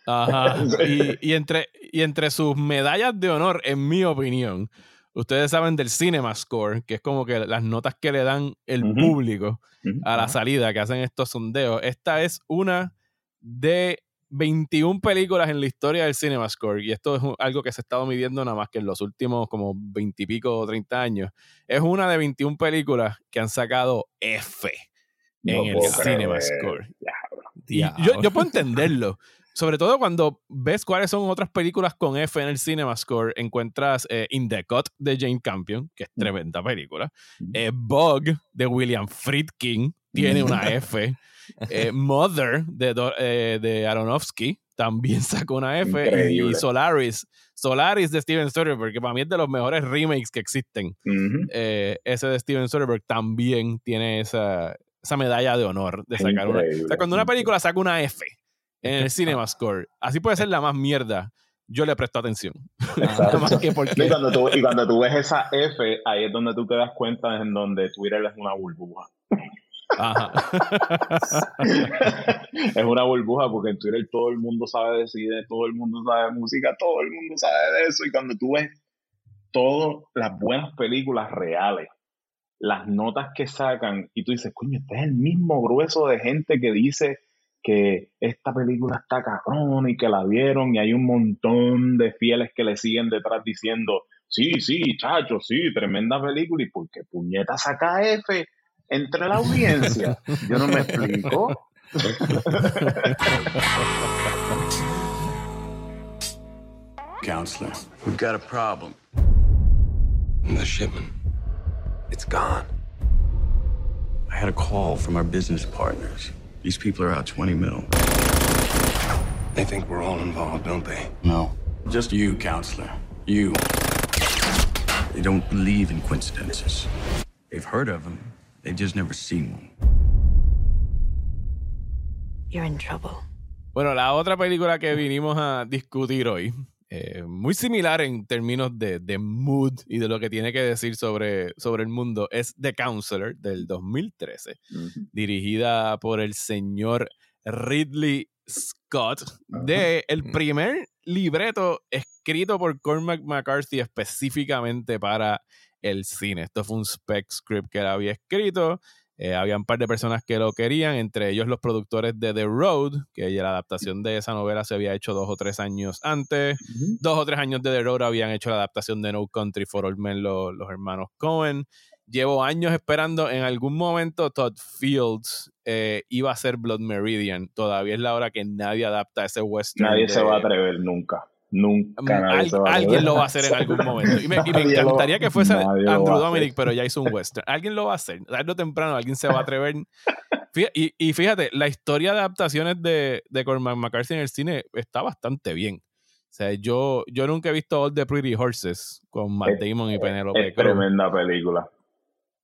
Ajá. Y, y entre, y entre sus medallas de honor, en mi opinión, ustedes saben del Cinema Score, que es como que las notas que le dan el público a la salida que hacen estos sondeos. Esta es una de 21 películas en la historia del Cinema Score. Y esto es algo que se ha estado midiendo nada más que en los últimos como 20 y pico o 30 años. Es una de 21 películas que han sacado F en No el Cinema. Score. Yo puedo entenderlo. Sobre todo cuando ves cuáles son otras películas con F en el Cinema Score, encuentras eh, In the Cut de Jane Campion, que es tremenda película. Eh, Bug de William Friedkin tiene una F. Eh, Mother de, de Aronofsky también sacó una F. Y. Solaris. Solaris de Steven Soderbergh, que para mí es de los mejores remakes que existen. Ese de Steven Soderbergh también tiene esa, esa medalla de honor de sacar una. O sea, cuando una película saca una F en el Cinema Score, así puede ser la más mierda, yo le presto atención. Nada más que Y porque. cuando, tú, y cuando tú ves esa F, ahí es donde tú te das cuenta en donde Twitter es una burbuja. Ajá. es una burbuja porque en Twitter todo el mundo sabe de cine, todo el mundo sabe de música, todo el mundo sabe de eso. Y cuando tú ves todas las buenas películas reales, las notas que sacan, y tú dices, coño, este es el mismo grueso de gente que dice que esta película está cabrón y que la vieron, y hay un montón de fieles que le siguen detrás diciendo, sí, sí, chacho, sí, tremenda película, y por qué puñeta saca F entre la audiencia. Yo no me explico. Counselor, we've got a problem. The shipment. It's gone. I had a call from our business partners. These people are out 20 mil. They think we're all involved, don't they? No. Just you, counselor. You. They don't believe in coincidences. They've heard of them, they've just never seen one. You're in trouble. Bueno, la otra película que vinimos a discutir hoy, eh, muy similar en términos de, de, mood y de lo que tiene que decir sobre, sobre el mundo, es The Counselor del 2013, dirigida por el señor Ridley Scott, de el primer libreto escrito por Cormac McCarthy específicamente para el cine. Esto fue un spec script que él había escrito. Eh, había un par de personas que lo querían, entre ellos los productores de The Road, que la adaptación de esa novela se había hecho dos o tres años antes. Dos o tres años de The Road habían hecho la adaptación de No Country for All Men los, hermanos Cohen. Llevo años esperando, en algún momento Todd Fields eh, iba a ser Blood Meridian. Todavía es la hora que nadie adapta ese western. Nadie se va a atrever nunca. Nunca alguien lo va a hacer en algún momento. Y me, encantaría que fuese Andrew Dominic, pero ya hizo un western. Alguien lo va a hacer. Tarde o temprano alguien se va a atrever. y, y, fíjate, la historia de adaptaciones de, de Cormac McCarthy en el cine está bastante bien. O sea, yo, yo nunca he visto All the Pretty Horses con Matt Damon y Penelope Es tremenda película.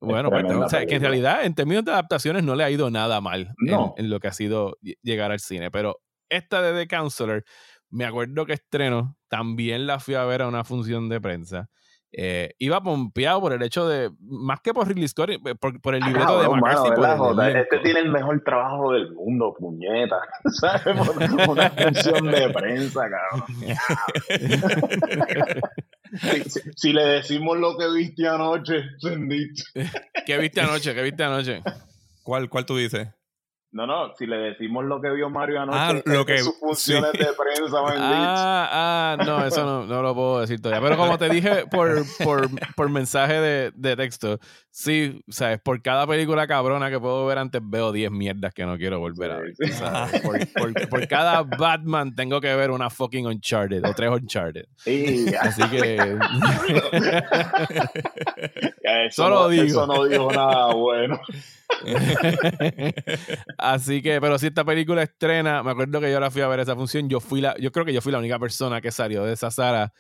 Bueno, pues, o sea, que en realidad en términos de adaptaciones no le ha ido nada mal en, lo que ha sido llegar al cine, pero esta de The Counselor me acuerdo que estreno, también la fui a ver a una función de prensa. Eh, iba pompeado por el hecho de, más que por Ridley Scott, eh, por, el libreto de McCarthy. este tiene el mejor trabajo del mundo, puñeta. ¿Sabes? una función de prensa, cabrón. si, le decimos lo que viste anoche, ¿Qué viste anoche? ¿Qué viste anoche? ¿Cuál, cuál tú dices? No, no, si le decimos lo que vio Mario anoche, ah, lo que, sus funciones de prensa ah, ah, no, eso no, no, lo puedo decir todavía. Pero como te dije por, por, por mensaje de, de, texto, sí, sea, por cada película cabrona que puedo ver antes, veo 10 mierdas que no quiero volver a ver. por, por, cada Batman tengo que ver una fucking Uncharted o tres Uncharted. Así que... eso, Solo no, digo. eso no dijo nada bueno. Así que, pero si esta película estrena, me acuerdo que yo la fui a ver esa función, yo fui la, yo creo que yo fui la única persona que salió de esa sala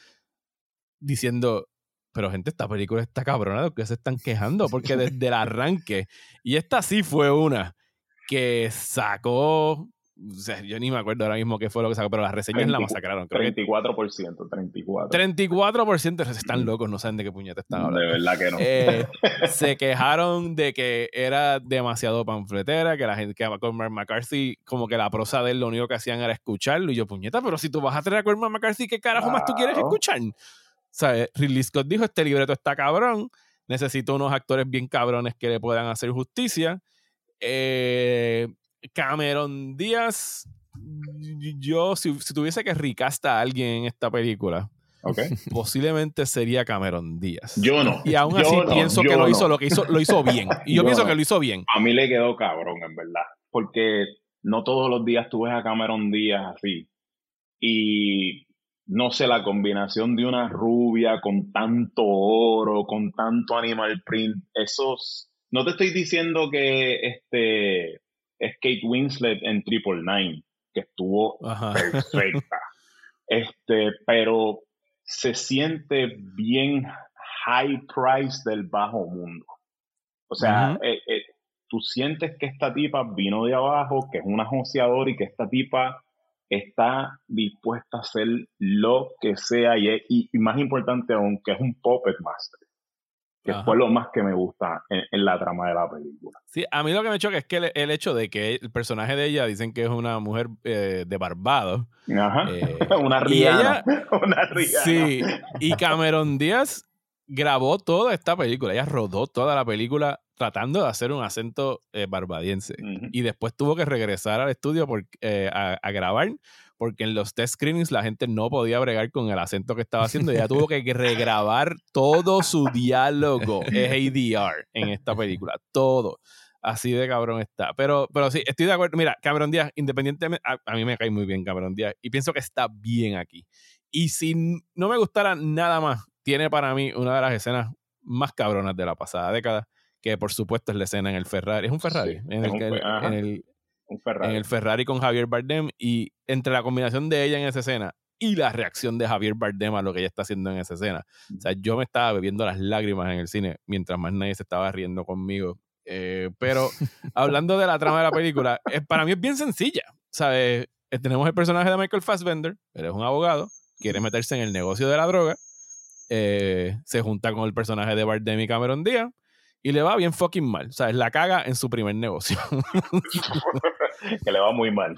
diciendo, pero gente, esta película está cabrona, ¿de qué se están quejando? Porque desde el arranque, y esta sí fue una que sacó o sea, yo ni me acuerdo ahora mismo qué fue lo que sacó, pero las reseñas la masacraron. Creo 34%, 34%. 34% están locos, no saben de qué puñete están hablando. De verdad que no. Eh, se quejaron de que era demasiado panfletera, que la gente que con Mark McCarthy, como que la prosa de él lo único que hacían era escucharlo. Y yo, puñeta, pero si tú vas a traer a Cormac McCarthy, ¿qué carajo más tú quieres escuchar? ¿Sabes? Ridley Scott dijo, este libreto está cabrón, necesito unos actores bien cabrones que le puedan hacer justicia. Eh, Cameron Díaz, yo si, tuviese que ricasta a alguien en esta película, posiblemente sería Cameron Díaz. Yo no. Y aún así pienso que lo hizo, lo que hizo, lo hizo bien. Y yo, pienso que lo hizo bien. A mí le quedó cabrón, en verdad. Porque no todos los días tú ves a Cameron Díaz así. Y no sé, la combinación de una rubia con tanto oro, con tanto animal print, esos. No te estoy diciendo que este es Kate Winslet en Triple Nine, que estuvo perfecta. Este, pero se siente bien high price del bajo mundo. O sea, eh, eh, tú sientes que esta tipa vino de abajo, que es una joseadora y que esta tipa está dispuesta a hacer lo que sea y, y más importante aún, que es un puppet master que fue lo más que me gusta en, la trama de la película. Sí, a mí lo que me choca es que el, hecho de que el personaje de ella dicen que es una mujer eh, de Barbados. Ajá. Eh, una Rihanna. una Rihanna. Sí, y Cameron Díaz grabó toda esta película. Ella rodó toda la película tratando de hacer un acento eh, barbadiense. Y después tuvo que regresar al estudio por, a grabar porque en los test screenings la gente no podía bregar con el acento que estaba haciendo y ella tuvo que regrabar todo su diálogo es ADR en esta película, todo. Así de cabrón está. Pero, pero sí, estoy de acuerdo. Mira, Cameron Díaz, independientemente, a, mí me cae muy bien Cameron Díaz y pienso que está bien aquí. Y si no me gustara nada más, tiene para mí una de las escenas más cabronas de la pasada década, que por supuesto es la escena en el Ferrari. Es un Ferrari. en, el, en, el, en el Ferrari con Javier Bardem y entre la combinación de ella en esa escena y la reacción de Javier Bardem a lo que ella está haciendo en esa escena. O sea, yo me estaba bebiendo las lágrimas en el cine mientras más nadie se estaba riendo conmigo. Eh, pero hablando de la trama de la película, para mí es bien sencilla. ¿Sabes? eh, tenemos el personaje de Michael Fassbender, él es un abogado, quiere meterse en el negocio de la droga, eh, se junta con el personaje de Bardem y Cameron Díaz y le va bien fucking mal. O sea, es la caga en su primer negocio. que le va muy mal.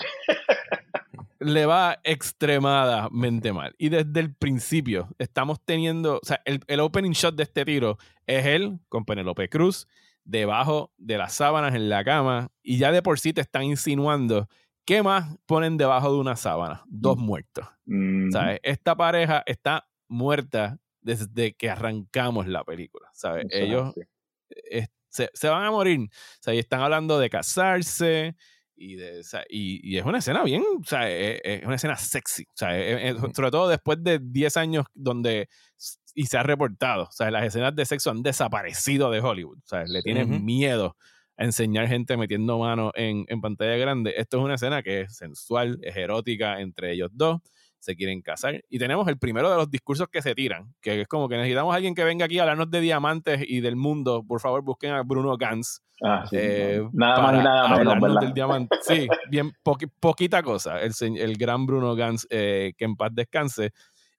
le va extremadamente mal. Y desde el principio estamos teniendo, o sea, el, el opening shot de este tiro es él con Penelope Cruz debajo de las sábanas en la cama y ya de por sí te están insinuando ¿Qué más ponen debajo de una sábana? Dos muertos. Mm, ¿Sabes? Esta pareja está muerta desde que arrancamos la película. ¿Sabes? eso es se, se van a morir. O sea, y están hablando de casarse. Y, de, o sea, y, y es una escena bien, o sea, es, es una escena sexy. O sea, es- es- sobre todo después de 10 años donde, y se ha reportado, o sea, las escenas de sexo han desaparecido de Hollywood. O sea, le tienen miedo a enseñar gente metiendo mano en, en pantalla grande. Esto es una escena que es sensual, es erótica entre ellos dos. Se quieren casar. Y tenemos el primero de los discursos que se tiran, que es como que necesitamos a alguien que venga aquí a hablarnos de diamantes y del mundo. Por favor, busquen a Bruno Gans. Ah, sí, eh, nada más nada menos, ¿verdad? del diamante. Sí, bien poqui- poquita cosa. El, gran Bruno Gans, eh, que en paz descanse.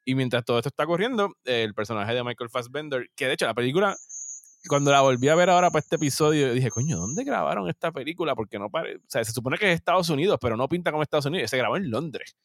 Y mientras todo esto está ocurriendo, eh, el personaje de Michael Fassbender, que de hecho la película, cuando la volví a ver ahora para este episodio, dije, coño, ¿dónde grabaron esta película? Porque no pare... O sea, se supone que es Estados Unidos, pero no pinta como Estados Unidos. Se grabó en Londres.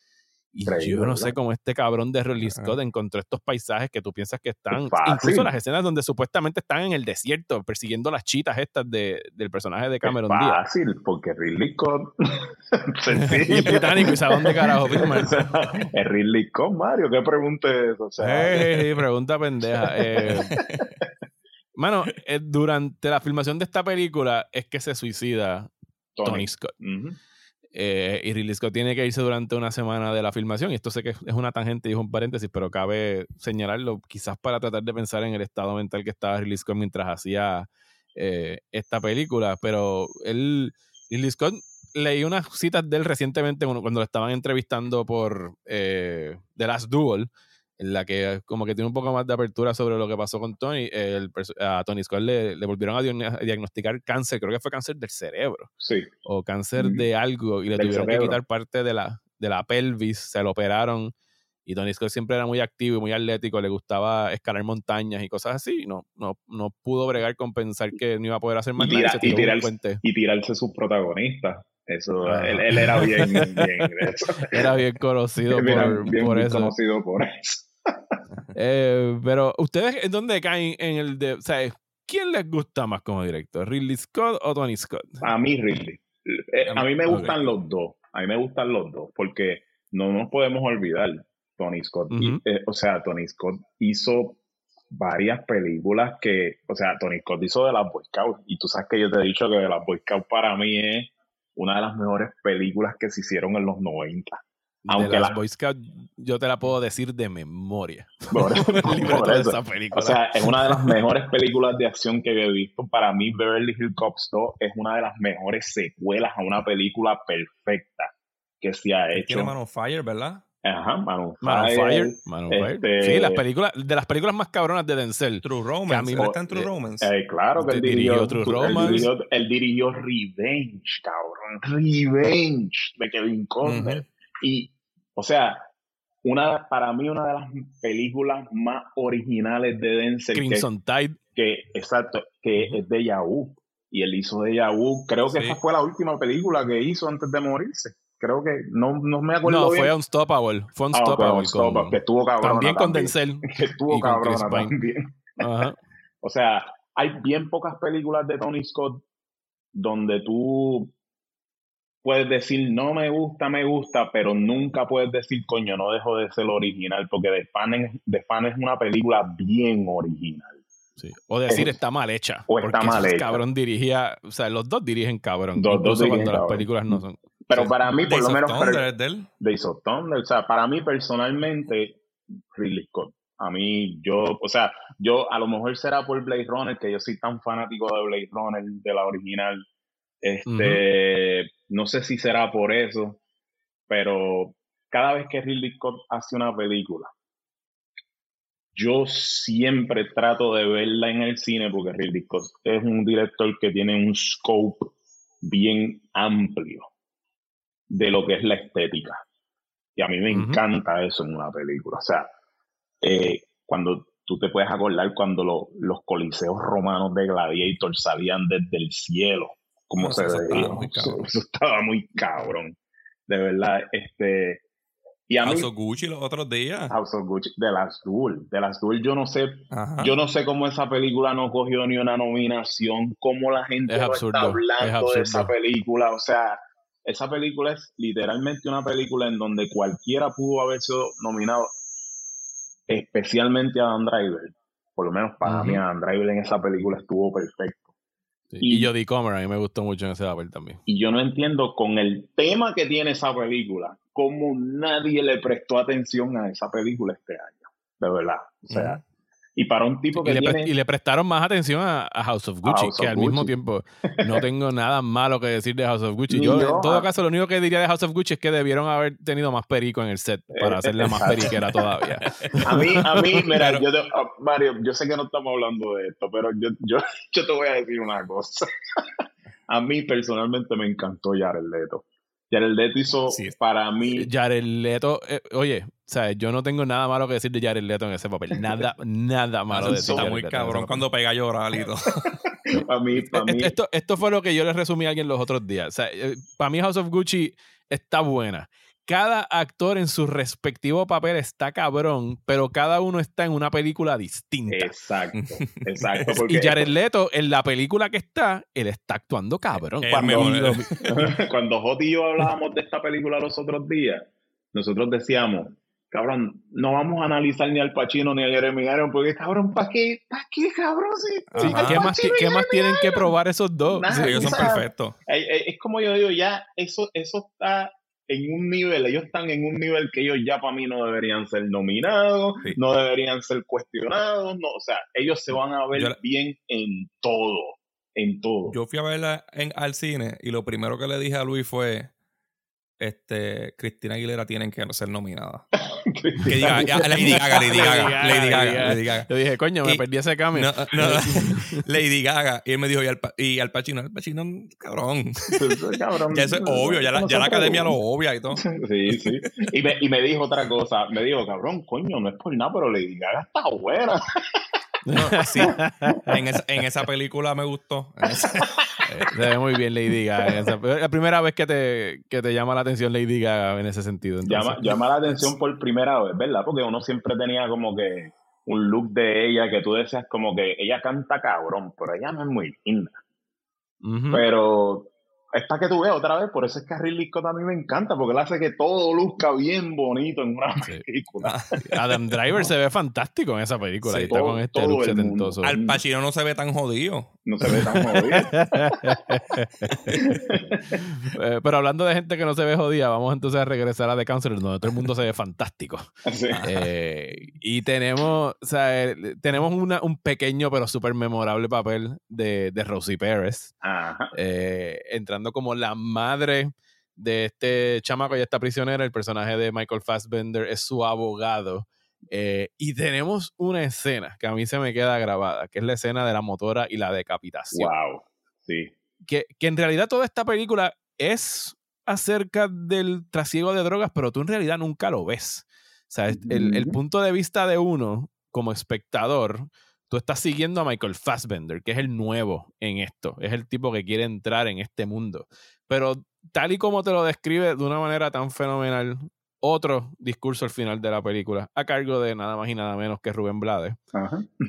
Y Increíble, yo no ¿verdad? sé cómo este cabrón de Ridley Scott encontró estos paisajes que tú piensas que están. Fácil. Incluso las escenas donde supuestamente están en el desierto persiguiendo las chitas estas de, del personaje de Cameron Díaz. fácil, porque Ridley Scott. Y británico y dónde carajo sea, es Ridley Scott, Mario. ¿Qué pregunta es? O sea, Hey, pregunta pendeja. Eh, mano, eh, durante la filmación de esta película es que se suicida Tony, Scott. Ujú. Eh, y Ridley Scott tiene que irse durante una semana de la filmación. Y esto sé que es una tangente y es un paréntesis, pero cabe señalarlo quizás para tratar de pensar en el estado mental que estaba Ridley Scott mientras hacía eh, esta película. Pero él, Ridley Scott, leí unas citas de él recientemente cuando lo estaban entrevistando por eh, The Last Duel, en la que como que tiene un poco más de apertura sobre lo que pasó con Tony. El a Tony Scott le, le volvieron a diagn- a diagnosticar cáncer, creo que fue cáncer del cerebro Sí. o cáncer Mm. de algo y le Del tuvieron cerebro. que quitar parte de la, de la pelvis, se lo operaron y Tony Scott siempre era muy activo y muy atlético, le gustaba escalar montañas y cosas así, y no, no, no pudo bregar con pensar que no iba a poder hacer más Y, tira- y y tirarse sus protagonistas. Eso, Ajá. él, él era bien, bien. Era bien conocido Era por, bien por eso. conocido por eso. Eh, pero, ¿ustedes en dónde caen en el de... O sea, ¿quién les gusta más como director? ¿Ridley Scott o Tony Scott? A mí, Ridley. Eh, a mí me gustan los dos. A mí me gustan los dos. Porque no nos podemos olvidar. Tony Scott. eh, o sea, Tony Scott hizo varias películas que. O sea, Tony Scott hizo de las Boy Scouts. Y tú sabes que yo te he dicho que de las Boy Scouts para mí es una de las mejores películas que se hicieron en los 90. Aunque de las la- Boy Scouts, yo te la puedo decir de memoria. Por, por de eso. esa película. O sea, es una de las mejores películas de acción que he visto. Para mí, Beverly Hills Cops 2 es una de las mejores secuelas a una película perfecta que se ha Él hecho. Tiene Man on Fire, ¿verdad? Ajá, Man on Man on Fire. Fire. Man on Fire. este- Sí, las películas, de las películas más cabronas de Denzel. True a mí Romance. me- ¿Él está en True eh, Romance? Eh, claro que él Dirigió dirigió, True él Romance. dirigió, él dirigió Revenge, cabrón. Revenge de Kevin Conner. Ujú. Y, o sea, una, para mí una de las películas más originales de Denzel que, Crimson Tide. que exacto, que es de Yahoo. Y él hizo de Yahoo. Creo que Sí. esa fue la última película que hizo antes de morirse. Creo que no, no me acuerdo No, bien. fue Unstoppable. Fue Ah, ok, Unstoppable. Unstoppable, con- que estuvo cabrona también con también. Denzel. que estuvo Pine. también. Ajá. O sea, hay bien pocas películas de Tony Scott donde tú puedes decir no me gusta, me gusta, pero nunca puedes decir coño, no dejo de ser original, porque The Fan es, The Fan es una película bien original. Sí. O decir Es- está mal hecha. o está porque mal hecha. cabrón dirigía, o sea, los dos dirigen cabrón. Los dos incluso dirigen cuando las cabrón. películas no son. Pero Sí. para mí, por lo menos, Thunder de Thunder, o sea, para mí personalmente, Ridley Scott. A mí, yo, o sea, yo a lo mejor será por Blade Runner, que yo soy tan fanático de Blade Runner, de la original. Este, no sé si será por eso, pero cada vez que Ridley Scott hace una película, yo siempre trato de verla en el cine porque Ridley Scott es un director que tiene un scope bien amplio. de lo que es la estética. Y a mí me encanta eso en una película. O sea, eh, cuando tú te puedes acordar cuando lo- los coliseos romanos de Gladiator salían desde el cielo, como No, se eso estaba muy Eso, estaba muy cabrón. De verdad, este. Y a mí, House of Gucci los otros días. House of Gucci, de las Duel. De las Duel, yo no sé Ajá. yo no sé cómo esa película no cogió ni una nominación, cómo la gente Es no absurdo, está es hablando de esa película. O sea, esa película es literalmente una película en donde cualquiera pudo haber sido nominado, especialmente Adam Driver. Por lo menos para Ujú. mí, Adam Driver en esa película estuvo perfecto. Sí. Y- Y Comer, a mí me gustó mucho en ese papel también. Y yo no entiendo con el tema que tiene esa película, cómo nadie le prestó atención a esa película este año. De verdad. O sea, y para un tipo Y que le, pre- tiene... y le prestaron más atención a, a House of Gucci, House que of al mismo tiempo no tengo nada malo que decir de House of Gucci. Yo, yo, en todo caso, lo único que diría de House of Gucci es que debieron haber tenido más perico en el set para hacerla más periquera todavía. A mí, a mí, mira, Pero- yo te- ah, Mario, yo sé que no estamos hablando de esto, pero yo, yo, yo te voy a decir una cosa. A mí personalmente me encantó Jared Leto. Jared Leto hizo Sí. para mí, Jared Leto, eh, oye, o sea, yo no tengo nada malo que decir de Jared Leto en ese papel. Nada, nada malo de decir. Está muy cabrón cuando pega a llorar y todo. para mí, para mí, Eh, Esto, esto fue lo que yo le resumí a alguien los otros días. O sea, eh, para mí House of Gucci está buena. Cada actor en su respectivo papel está cabrón, pero cada uno está en una película distinta. exacto, exacto, porque y Jared Leto, en la película que está, él está actuando cabrón. Cuando, mejor. cuando Joti y yo hablábamos de esta película los otros días, nosotros decíamos, cabrón, no vamos a analizar ni al Pacino ni a Jeremy Irons, porque cabrón, ¿para qué? ¿Para qué, cabrón? Sí. ¿Qué, más, qué más tienen que probar esos dos? Nada. Sí. Ellos son o sea, perfectos. Eh, eh, Es como yo digo, ya eso, eso está en un nivel, ellos están en un nivel que ellos ya para mí no deberían ser nominados, Sí. no deberían ser cuestionados, no, o sea, ellos se van a ver la- bien en todo, en todo. Yo fui a verla en, al cine y lo primero que le dije a Luis fue este Cristina Aguilera tienen que ser nominada. Que diga, ya, Lady Gaga, Lady Gaga, Lady Gaga, Lady Gaga. Yo dije, coño, me Y- perdí ese cambio. No, no, Lady Gaga. Y él me dijo, y al, y al Pacino, al Pacino, cabrón. Cabrón, Ya eso es obvio, ya la, ya la academia lo obvia y todo. Sí, sí. Y me, y me dijo otra cosa, me dijo, cabrón, coño, no es por nada, pero Lady Gaga está buena. No, sí, en esa, en esa película me gustó. En esa- Se ve muy bien Lady Gaga. Esa- La primera vez que te, que te llama la atención Lady Gaga en ese sentido. entonces. Llama, llama la atención por primera vez, ¿verdad? Porque uno siempre tenía como que un look de ella que tú decías como que ella canta cabrón, pero ella no es muy linda. Pero es para que tú veas otra vez, por eso es que a Ridley Scott a mí me encanta, porque él hace que todo luzca bien bonito en una Sí. película. Adam Driver se ve fantástico en esa película. Sí, y está todo- con este look setentoso. Al Pacino no se ve tan jodido. No se ve tan jodido. Eh, pero hablando de gente que no se ve jodida, vamos entonces a regresar a The Counselor, donde todo el mundo se ve fantástico. Sí. Eh, y tenemos, o sea, eh, tenemos una- un pequeño pero súper memorable papel de, de Rosie Pérez, Ajá. eh, entrando como la madre de este chamaco y esta prisionera. El personaje de Michael Fassbender es su abogado. Eh, y tenemos una escena que a mí se me queda grabada, que es la escena de la motora y la decapitación Wow. Sí. que, que en realidad toda esta película es acerca del trasiego de drogas, pero tú en realidad nunca lo ves. O sea, el, el punto de vista de uno como espectador, tú estás siguiendo a Michael Fassbender, que es el nuevo en esto, es el tipo que quiere entrar en este mundo. Pero tal y como te lo describe de una manera tan fenomenal, otro discurso al final de la película, a cargo de nada más y nada menos que Rubén Blades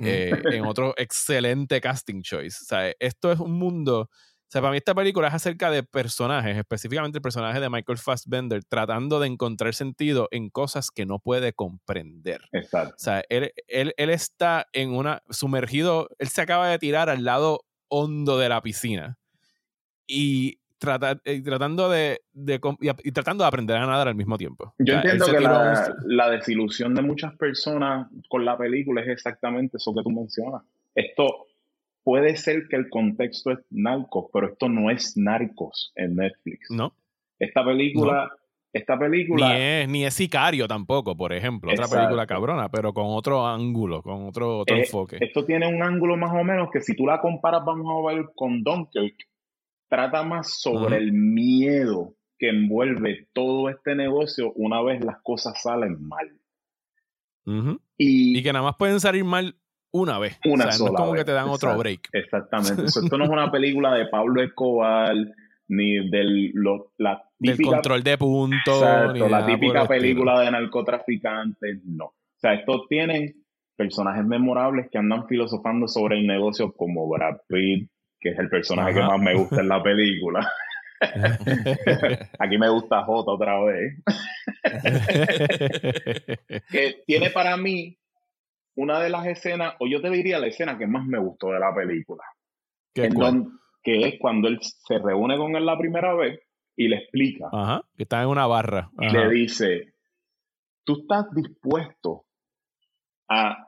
eh, en otro excelente casting choice. O sea, esto es un mundo. O sea, para mí esta película es acerca de personajes, específicamente el personaje de Michael Fassbender, tratando de encontrar sentido en cosas que no puede comprender. Exacto. O sea, él, él, él está en una. sumergido, él se acaba de tirar al lado hondo de la piscina y, trata- y tratando de, y, tratando de aprender a nadar al mismo tiempo. Yo O sea, él entiendo que un- la, desilusión de muchas personas con la película es exactamente eso que tú mencionas. Esto puede ser que el contexto es narcos, pero esto no es narcos en Netflix. No. Esta película, esta Ni película, es, ni es Sicario tampoco, por ejemplo. Otra película cabrona, pero con otro ángulo, con otro, otro Eh, enfoque. esto tiene un ángulo más o menos que si tú la comparas, vamos a ver con Dunkirk, trata más sobre el miedo que envuelve todo este negocio una vez las cosas salen mal. Y, Y que nada más pueden salir mal una vez. Una o sea, no es sola como vez, que te dan otro break. Exactamente. Esto no es una película de Pablo Escobar, ni del lo- la Del típica, control de puntos. la típica película de narcotraficantes. No. O sea, estos tienen personajes memorables que andan filosofando sobre el negocio como Brad Pitt, que es el personaje que más me gusta en la película. Aquí me gusta J otra vez. que tiene para mí una de las escenas, o yo te diría la escena que más me gustó de la película, que es cuando él se reúne con él la primera vez y le explica, Ajá, que está en una barra. y le dice, tú estás dispuesto a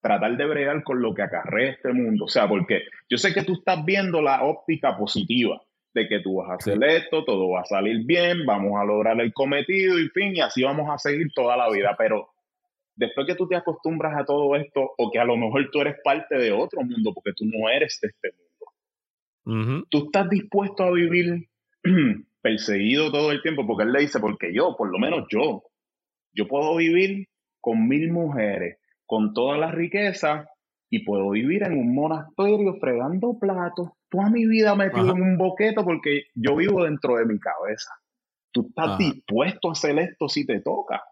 tratar de bregar con lo que acarrea este mundo, o sea, porque yo sé que tú estás viendo la óptica positiva de que tú vas a hacer esto, todo va a salir bien, vamos a lograr el cometido y fin, y así vamos a seguir toda la vida, pero después que tú te acostumbras a todo esto, o que a lo mejor tú eres parte de otro mundo, porque tú no eres de este mundo, tú estás dispuesto a vivir perseguido todo el tiempo, porque él le dice, porque yo, por lo menos yo, yo puedo vivir con mil mujeres, con toda la riqueza, y puedo vivir en un monasterio fregando platos, toda mi vida metido Ajá. en un boqueto, porque yo vivo dentro de mi cabeza. Tú estás Ajá. dispuesto a hacer esto si te toca.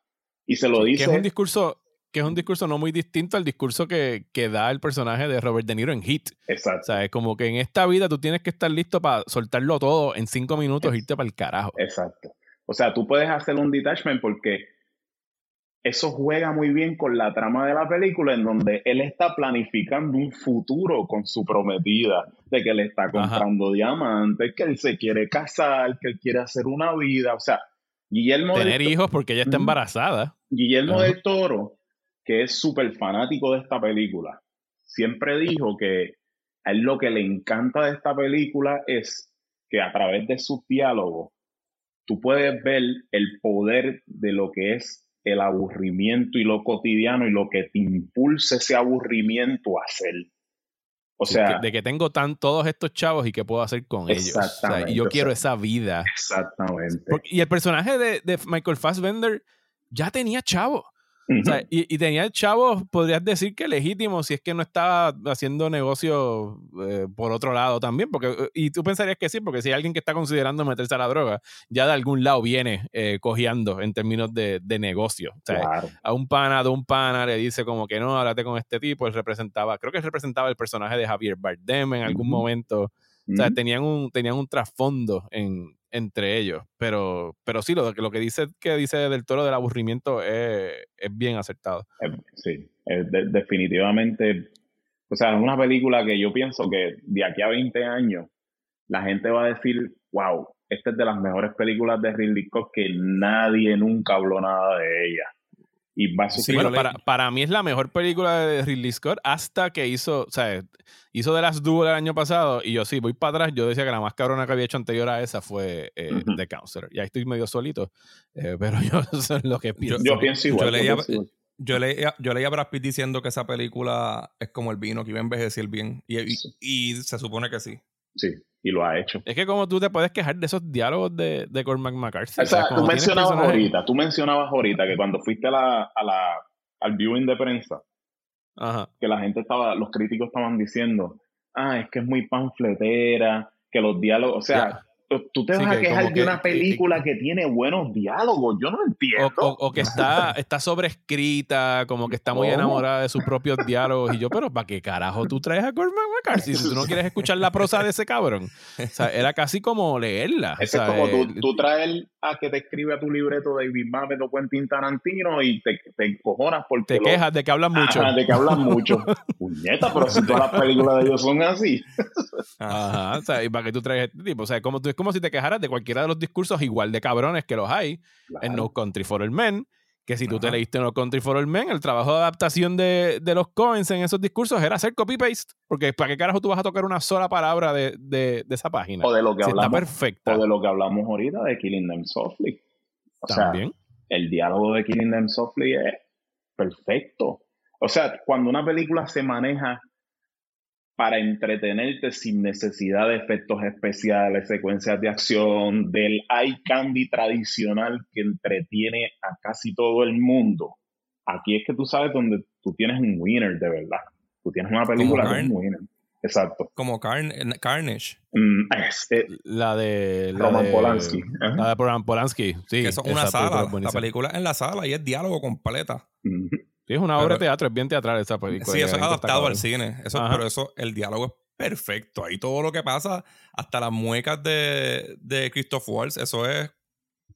Y se lo que dice. es un discurso que es un discurso no muy distinto al discurso que, que da el personaje de Robert De Niro en Hit. Exacto. O sea, es como que en esta vida tú tienes que estar listo para soltarlo todo en cinco minutos e irte para el carajo. Exacto. O sea, tú puedes hacer un detachment porque eso juega muy bien con la trama de la película en donde él está planificando un futuro con su prometida, de que le está comprando diamantes, que él se quiere casar, que él quiere hacer una vida, o sea, Guillermo Tener del, hijos porque ella está embarazada. Guillermo Ajá. del Toro, que es súper fanático de esta película, siempre dijo que a él lo que le encanta de esta película es que a través de sus diálogos tú puedes ver el poder de lo que es el aburrimiento y lo cotidiano y lo que te impulsa ese aburrimiento a hacer. O sea, que- de que tengo tan todos estos chavos y qué puedo hacer con ellos. O sea, Exactamente, y yo quiero esa vida. exactamente. Porque- y el personaje de, de Michael Fassbender ya tenía O sea, y, y tenía chavos, podrías decir que legítimo, si es que no estaba haciendo negocio eh, por otro lado también. porque Y tú pensarías que sí, porque si hay alguien que está considerando meterse a la droga, ya de algún lado viene eh, cojeando en términos de, de negocio. O sea, Claro. a un pana de un pana le dice como que no, háblate con este tipo. Él representaba, creo que él representaba el personaje de Javier Bardem en algún momento. O sea, tenían un, tenían un trasfondo en, entre ellos. Pero, pero sí, lo, lo que dice que dice del toro del aburrimiento es, es bien acertado. Sí, de- definitivamente. O sea, es una película que yo pienso que de aquí a 20 años la gente va a decir, wow, esta es de las mejores películas de Ridley Scott que nadie nunca habló nada de ella. Y va a Sí, suceder. bueno, para, para mí es la mejor película de Ridley Scott hasta que hizo, o sea, hizo de las Duel el año pasado y yo sí, voy para atrás, yo decía que la más cabrona que había hecho anterior a esa fue eh, Ujú. The Counselor. Y ahí estoy medio solito, eh, pero yo eso es lo que pienso. yo pienso igual. yo leía-. Yo leía, yo leía a Brad Pitt diciendo que esa película es como el vino, que iba a envejecer bien. Y, y- Sí. y se supone que sí. Sí, y lo ha hecho. Es que como tú te puedes quejar de esos diálogos de, de Cormac McCarthy. O sea, como tú mencionabas personajes- ahorita, tú mencionabas ahorita que cuando fuiste a la, a la, al viewing de prensa, Ajá. que la gente estaba, los críticos estaban diciendo, ah, es que es muy panfletera, que los diálogos, o sea. Tú- te Sí, vas a que quejar de una que- película que, tiene buenos diálogos, yo no entiendo. o- o que está, está sobreescrita, como que está muy enamorada de sus propios diálogos. Y yo, pero ¿para qué carajo tú traes a Cormac McCarthy si tú no quieres escuchar la prosa de ese cabrón? O sea, era casi como leerla. o Eso sea, es como tú, eh, tú traer a que te escribe a tu libreto David Mamet o Quentin Tarantino y te, te encojonas porque te lo- quejas de que hablan mucho. Ajá, de que hablan mucho. Puñeta, pero si todas las películas de ellos son así. Ajá, o sea, y para que tú traes este tipo. O sea, como tú, es como si te quejaras de cualquiera de los discursos igual de cabrones que los hay en No Country for All Men. Que si tú te leíste No Country for All Men, el trabajo de adaptación de, de los Coens en esos discursos era hacer copy-paste. Porque ¿para qué carajo tú vas a tocar una sola palabra de, de- de esa página? O de lo que Si hablamos. perfecta. O de lo que hablamos ahorita de Killing Them Softly. O sea, También. el diálogo de Killing Them Softly es perfecto. O sea, cuando una película se maneja para entretenerte sin necesidad de efectos especiales, secuencias de acción, del eye candy tradicional que entretiene a casi todo el mundo. Aquí es que tú sabes donde tú tienes un winner de verdad. Tú tienes una película es un winner. Exacto. Como Carnage. Mm, este, la de. La Roman de, Polanski. Ajá. La de Roman Polanski. Sí. que eso es una esa película sala. es la película es en la sala y es diálogo completa. Ujú. Sí, es una obra de Pero- teatro, es bien teatral esa película. Sí, eso es adaptado al cine. Eso, Ajá. pero eso, el diálogo es perfecto. Ahí todo lo que pasa, hasta las muecas de, de Christoph Waltz, eso es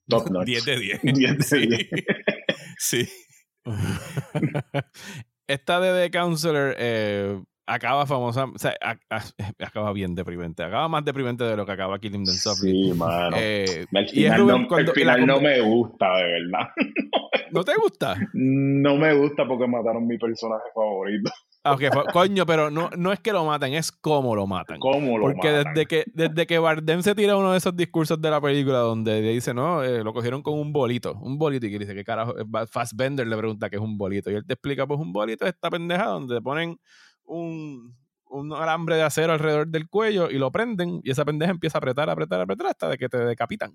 Top notch. 10 de 10. 10 de Sí. 10. Sí. Esta de The Counselor eh, acaba famosa, o sea, a- a- acaba bien deprimente, acaba más deprimente de lo que acaba Killing Them Softly. Sí, mano. Eh, El y es final, Rubén no, cuando el final la no me gusta, de verdad. ¿No te gusta? No me gusta porque mataron mi personaje favorito. Ah, ok, fue- coño, pero no, no es que lo maten, es cómo lo matan. ¿Cómo lo Porque matan? desde que, desde que Bardem se tira uno de esos discursos de la película donde le dice, no, eh, lo cogieron con un bolito, un bolito, y que dice, ¿qué carajo? es? Fassbender le pregunta qué es un bolito, y él te explica, pues un bolito es esta pendeja donde te ponen un, un alambre de acero alrededor del cuello y lo prenden, y esa pendeja empieza a apretar, apretar, apretar hasta de que te decapitan.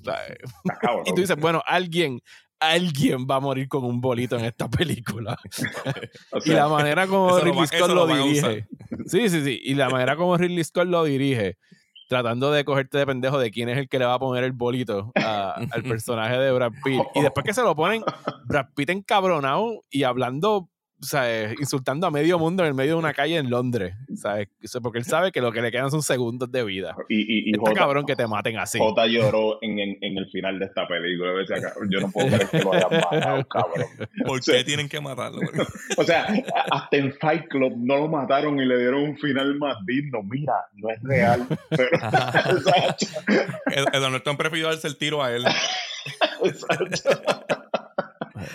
O sea, y tú dices, bueno, alguien, alguien va a morir con un bolito en esta película. O Y la manera como lo Ridley Scott lo, dirige. Sí, sí, sí. Y la manera como Ridley Scott lo dirige, tratando de cogerte de pendejo de quién es el que le va a poner el bolito a- al personaje de Brad Pitt. Y después que se lo ponen, Brad Pitt encabronado y hablando, ¿sabes? Insultando a medio mundo en el medio de una calle en Londres. Porque él sabe que lo que le quedan son segundos de vida. y, y, y Está Jota, cabrón que te maten así. Jota lloró en, en, en el final de esta película. O sea, Yo no puedo creer que lo hayan matado, cabrón. ¿Por qué tienen que matarlo? O sea, hasta en Fight Club no lo mataron y le dieron un final más digno. Mira, no es real. Pero, Edward Norton prefirió darse el tiro a él. exacto.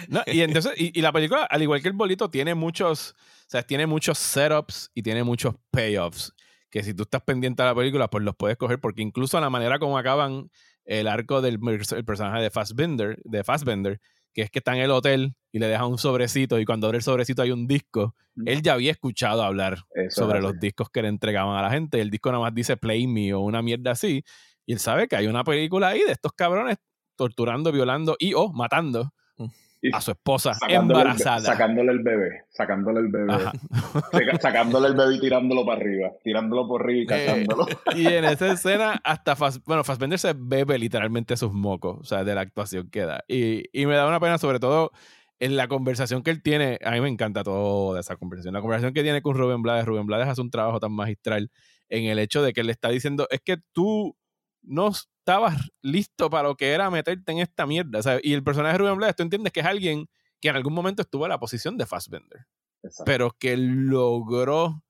No, y entonces, y, y la película, al igual que el bolito, tiene muchos, o sea, tiene muchos setups y tiene muchos payoffs. Que si tú estás pendiente de la película, pues los puedes coger, porque incluso la manera como acaban el arco del el personaje de Fassbender, de Fassbender, que es que está en el hotel y le deja un sobrecito, y cuando abre el sobrecito hay un disco. Él ya había escuchado hablar Eso sobre los discos que le entregaban a la gente. El disco nada más dice Play Me o una mierda así. Y él sabe que hay una película ahí de estos cabrones torturando, violando y o matando Y a su esposa sacándole el be- embarazada. sacándole el bebé, sacándole el bebé. Sacándole el bebé y tirándolo para arriba. Tirándolo por arriba y Eh, cachándolo. y en esa escena, hasta Fass- bueno, Fassbender se bebe literalmente sus mocos, o sea, de la actuación que da. Y, y me da una pena, sobre todo en la conversación que él tiene. A mí me encanta toda esa conversación. La conversación que tiene con Rubén Blades. Rubén Blades hace un trabajo tan magistral en el hecho de que él le está diciendo: es que tú no estabas listo para lo que era meterte en esta mierda. y el personaje de Rubén Blades, tú entiendes que es alguien que en algún momento estuvo en la posición de Fassbender Exacto. pero que logró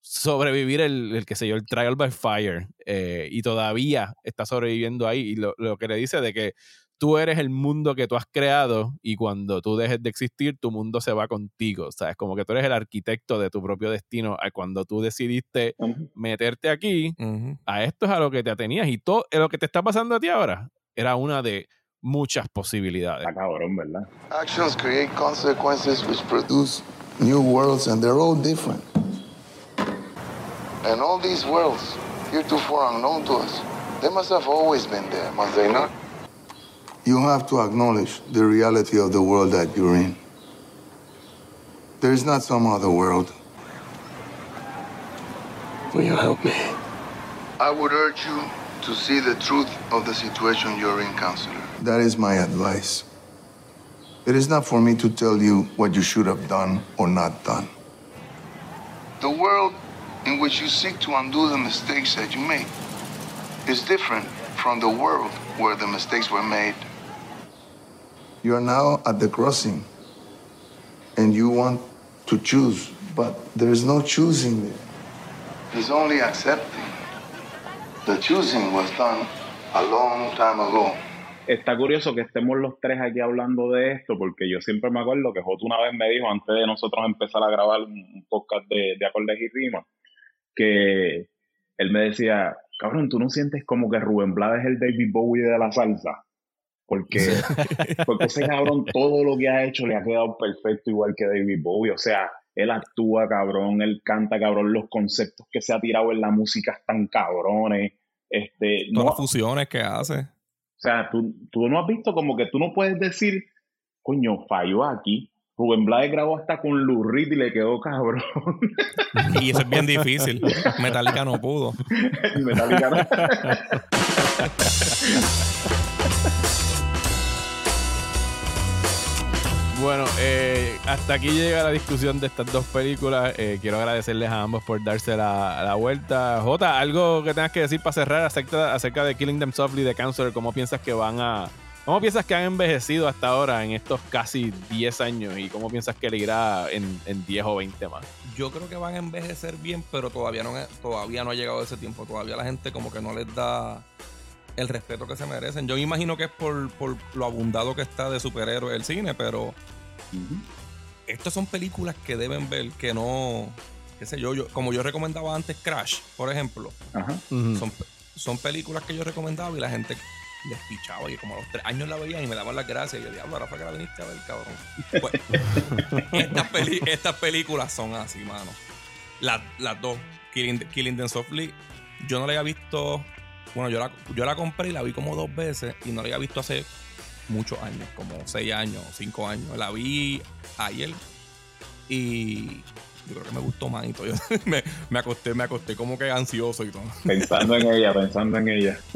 sobrevivir el, el qué sé yo, el trial by fire eh, y todavía está sobreviviendo ahí y lo, lo que le dice de que tú eres el mundo que tú has creado y cuando tú dejes de existir tu mundo se va contigo, sabes, como que tú eres el arquitecto de tu propio destino a cuando tú decidiste Ujú. meterte aquí, a esto es a lo que te atenías y todo lo que te está pasando a ti ahora era una de muchas posibilidades. Está cabrón, ¿verdad? Actions create consequences which produce new worlds, and they're all different. And all these worlds, heretofore unknown to us, they must have always been there, must they not? You have to acknowledge the reality of the world that you're in. There is not some other world. Will you help me? I would urge you to see the truth of the situation you're in, counselor. That is my advice. It is not for me to tell you what you should have done or not done. The world in which you seek to undo the mistakes that you made is different from the world where the mistakes were made. You are now at the crossing and you want to choose, but there is no choosing there. There's only accepting. The choosing was done a long time ago. Está curioso que estemos los tres aquí hablando de esto, porque yo siempre me acuerdo que Joto una vez me dijo, antes de nosotros empezar a grabar un un podcast de, de acordes y rimas, que él me decía, cabrón, ¿tú no sientes como que Rubén Blades es el David Bowie de la salsa? Porque, porque ese cabrón todo lo que ha hecho le ha quedado perfecto igual que David Bowie. O sea, él actúa cabrón, él canta cabrón, los conceptos que se ha tirado en la música están cabrones. Este, Todas no, las fusiones que hace. o sea, tú, tú no has visto como que tú no puedes decir, coño, falló aquí. Rubén Blades grabó hasta con Reed y le quedó cabrón. Y eso es bien difícil. Metallica no pudo. Metallica no. Bueno, eh, hasta aquí llega la discusión de estas dos películas. Eh, quiero agradecerles a ambos por darse la, la vuelta. Jota, algo que tengas que decir para cerrar acerca, acerca de Killing Them Softly de Counselor. ¿Cómo piensas que van a. ¿Cómo piensas que han envejecido hasta ahora en estos casi 10 años? ¿Y cómo piensas que le irá en, en 10 o 20 más? Yo creo que van a envejecer bien, pero todavía no, todavía no ha llegado ese tiempo. Todavía la gente como que no les da el respeto que se merecen. Yo me imagino que es por, por lo abundado que está de superhéroes el cine, pero estas son películas que deben ver que no, qué sé yo, yo como yo recomendaba antes Crash, por ejemplo. Ajá. Son, son películas que yo recomendaba y la gente les pichaba y como a los tres años la veían y me daban las gracias y yo diablo, ahora fue que la viniste a ver, cabrón. Pues, estas, peli- estas películas son así, mano. Las, las dos, Killing, Killing Them Softly, yo no la había visto, bueno, yo la, yo la compré y la vi como dos veces y no la había visto hace muchos años, como seis años, cinco años. La vi ayer y yo creo que me gustó más y todo. Yo me, me acosté, me acosté como que ansioso y todo. Pensando en ella, pensando en ella.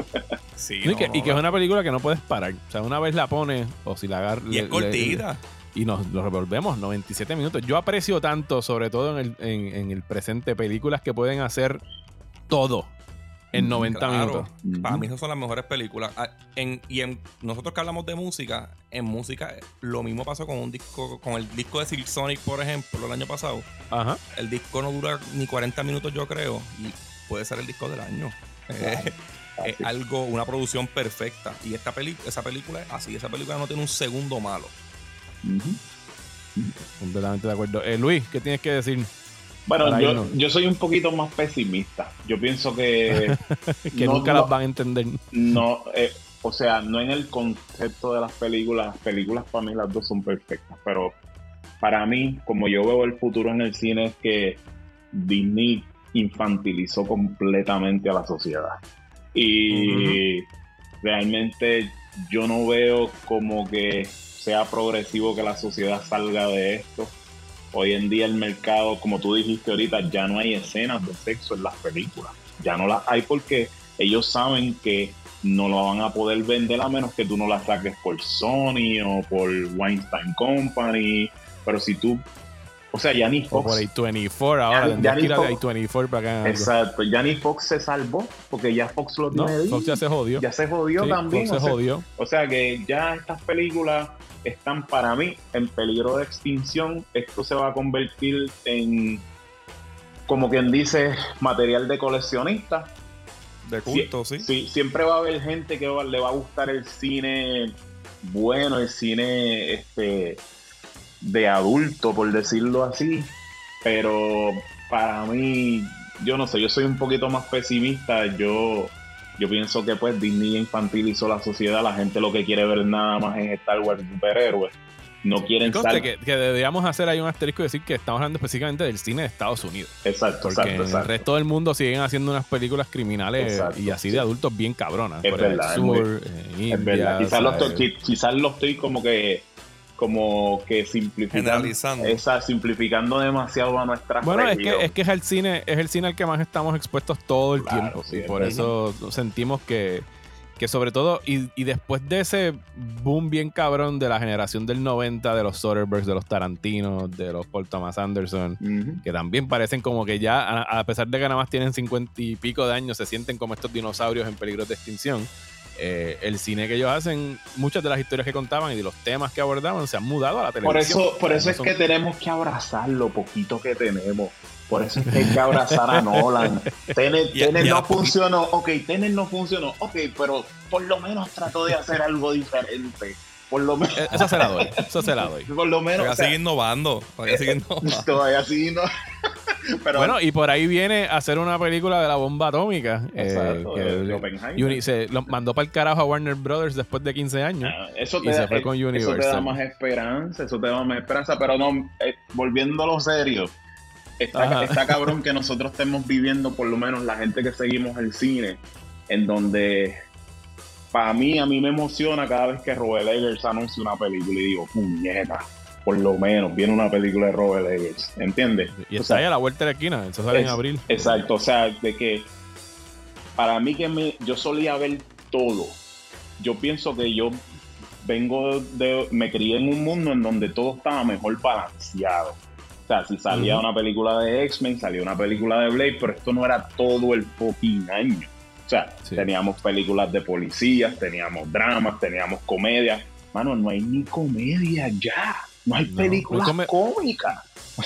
Sí, No, y, no, que, y que es una película que no puedes parar. O sea, una vez la pones o si la agarras. Y es cortita. y nos lo revolvemos 97 minutos. Yo aprecio tanto, sobre todo en el, en, en el presente, películas que pueden hacer todo en 90 Claro, minutos. Para mí esas son las mejores películas. Ah, En, y en nosotros que hablamos de música, en música lo mismo pasó con un disco, con el disco de Silk Sonic, por ejemplo, el año pasado. Ajá. El disco no dura ni 40 minutos, yo creo, y puede ser el disco del año. Es algo, una producción perfecta. Y esta peli esa película es así, esa película no tiene un segundo malo. Completamente de acuerdo. Eh, Luis, ¿qué tienes que decir? Bueno, yo, yo soy un poquito más pesimista. Yo pienso que que no- nunca no- las van a entender. no, eh, o sea, no en el concepto de las películas. Las películas para mí las dos son perfectas, pero para mí, como yo veo el futuro en el cine, es que Disney infantilizó completamente a la sociedad. Y realmente yo no veo como que sea progresivo que la sociedad salga de esto. Hoy en día el mercado, como tú dijiste ahorita, ya no hay escenas de sexo en las películas. Ya no las hay porque ellos saben que no lo van a poder vender a menos que tú no la saques por Sony o por Weinstein Company. Pero si tú, o sea, ya ni O Fox. por A24 ahora. Ya- tendrías que ir a Fox- A24 para algo. Exacto, ya ni Fox se salvó porque ya Fox lo No, tiene. Fox ya se jodió. Ya se jodió Sí, también. Fox o se sea, jodió. o sea que ya estas películas están para mí en peligro de extinción. Esto se va a convertir en, como quien dice, material de coleccionista. De culto, sí. Sí, siempre va a haber gente que va- le va a gustar el cine bueno, el cine este de adulto, por decirlo así. Pero para mí, yo no sé, yo soy un poquito más pesimista. Yo, yo pienso que pues Disney infantilizó la sociedad. La gente lo que quiere ver nada más es Star Wars superhéroes. No quieren sal- que, que deberíamos hacer ahí un asterisco y decir que estamos hablando específicamente del cine de Estados Unidos. Exacto, Porque exacto, en el exacto. resto del mundo siguen haciendo unas películas criminales Exacto, y así sí. de adultos bien cabronas. Es verdad, Sur, muy- eh, Es verdad. Quizás lo, quizás lo estoy como que como que simplificando esa simplificando demasiado a nuestra Bueno, es que, es que es el cine, es el cine al que más estamos expuestos todo el Claro, tiempo. sí, y por eso sentimos que, que sobre todo, y, y después de ese boom bien cabrón de la generación del 90, de los Soderberghs, de los Tarantinos, de los Paul Thomas Anderson, que también parecen como que ya, a, a pesar de que nada más tienen 50 y pico de años, se sienten como estos dinosaurios en peligro de extinción. Eh, el cine que ellos hacen, muchas de las historias que contaban y de los temas que abordaban se han mudado a la Por televisión. eso, por eso No es son- que tenemos que abrazar lo poquito que tenemos. Por eso es que hay que abrazar a Nolan. A no funcionó, ok, Tenet no funcionó, ok, pero por lo menos trató de hacer algo diferente. Por lo menos. Eh, Eso se la doy, eso se la doy. Por lo menos. Todavía o sea, sigue innovando. Todavía sigue innovando. todavía ¿no? pero Bueno, y por ahí viene a hacer una película de la bomba atómica. eh, Exacto, que de. Uni- se lo mandó para el carajo a Warner Brothers después de 15 años. Ah, eso Y te, se da, fue con eso te da más esperanza, eso te da más esperanza, pero no, eh, volviendo a lo serio, está cabrón que nosotros estemos viviendo, por lo menos la gente que seguimos el cine, en donde para mí, a mí me emociona cada vez que Robert Eggers anuncia una película y digo, puñeta, por lo menos viene una película de Robert Eggers, ¿entiendes? Y O está sea, ahí a la vuelta de la esquina. Eso sale en abril. Exacto, o sea, de que para mí que me, yo solía ver todo. Yo pienso que yo vengo de, me crié en un mundo en donde todo estaba mejor balanceado. O sea, si salía una película de X-Men, salía una película de Blade, pero esto no era todo el fucking año. O sea, Sí. teníamos películas de policías, teníamos dramas, teníamos comedias. Mano, no hay ni comedia ya. No hay No, películas come- cómicas.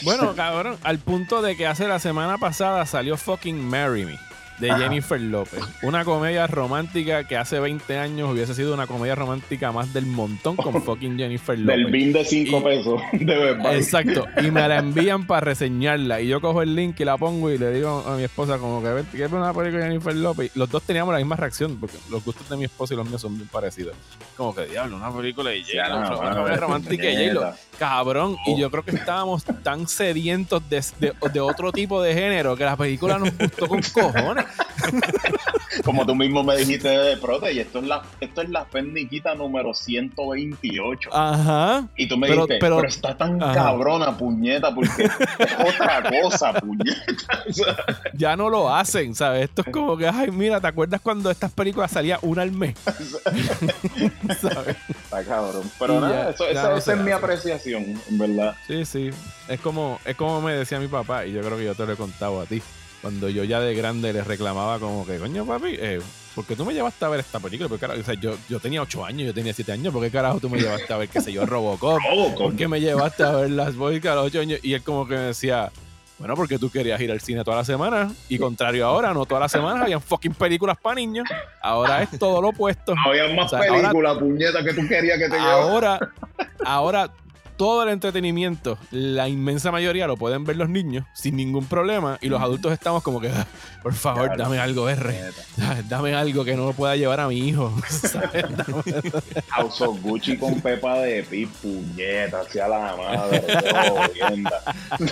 Bueno, cabrón, al punto de que hace la semana pasada salió fucking Marry Me de Ajá. Jennifer López. Una comedia romántica que hace 20 años hubiese sido una comedia romántica más del montón con fucking Jennifer López. Del bin de 5 Y- pesos de verdad. Exacto, y me la envían para reseñarla. Y yo cojo el link y la pongo y le digo a mi esposa como que, ¿qué es una película de Jennifer López? Y los dos teníamos la misma reacción, porque los gustos de mi esposa y los míos son bien parecidos. Como que, diablo, una película de J-Lo, una comedia romántica de. J-Lo. Cabrón, y yo creo que estábamos tan sedientos de, de- de otro tipo de género que la película nos gustó con cojones. Como tú mismo me dijiste de Prote, y esto es la, esto es la pendiquita número 128. Ajá. y tú me pero- dijiste, pero- pero, está tan Ajá. cabrona, puñeta, porque es otra cosa, puñeta. O sea, Ya no lo hacen, ¿sabes? Esto es como que, ay, mira, ¿te acuerdas cuando estas películas salían una al mes? ¿Sabes? está cabrón. Pero nada, ya- eso, ya esa, no esa es mi apreciación, en verdad. Sí, sí. Es como, es como me decía mi papá, y yo creo que yo te lo he contado a ti. Cuando yo ya de grande le reclamaba como que, coño, papi, eh, ¿por qué tú me llevaste a ver esta película? Porque, carajo, o sea, yo, yo tenía 8 años, yo tenía 7 años, ¿por qué carajo tú me llevaste a ver, qué sé yo, Robocop? ¿Por qué me llevaste a ver las Boy a los 8 años? Y él como que me decía, bueno, porque tú querías ir al cine toda la semana. Y contrario ahora, no todas las semanas habían fucking películas para niños. Ahora es todo lo opuesto. Había más O sea, ahora- películas, puñeta, que tú querías que te llevara. Ahora, ahora todo el entretenimiento, la inmensa mayoría lo pueden ver los niños sin ningún problema y los adultos estamos como que, "Ah, por favor, Claro. dame algo R, dame algo que no lo pueda llevar a mi hijo. House of Gucci con Pepa de Pi, puñeta, hacia la madre, qué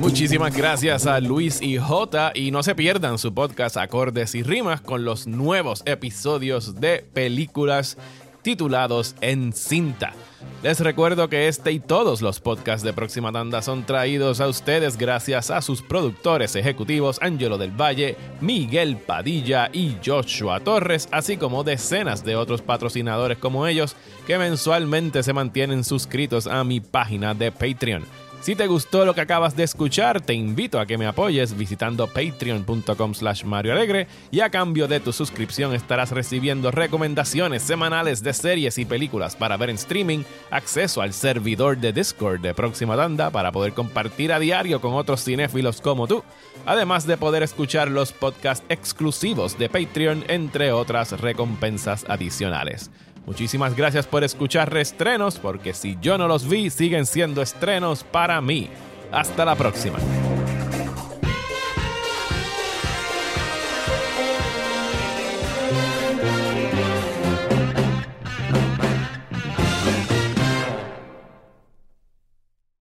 Muchísimas gracias a Luis y J y no se pierdan su podcast Acordes y Rimas con los nuevos episodios de películas titulados En Cinta. Les recuerdo que este y todos los podcasts de Próxima Tanda son traídos a ustedes gracias a sus productores ejecutivos Angelo del Valle, Miguel Padilla y Joshua Torres, así como decenas de otros patrocinadores como ellos que mensualmente se mantienen suscritos a mi página de Patreon. Si te gustó lo que acabas de escuchar, te invito a que me apoyes visitando patreon.com slash Mario Alegre y a cambio de tu suscripción estarás recibiendo recomendaciones semanales de series y películas para ver en streaming, acceso al servidor de Discord de Próxima Tanda para poder compartir a diario con otros cinéfilos como tú, además de poder escuchar los podcasts exclusivos de Patreon, entre otras recompensas adicionales. Muchísimas gracias por escuchar reestrenos, porque si yo no los vi, siguen siendo estrenos para mí. Hasta la próxima.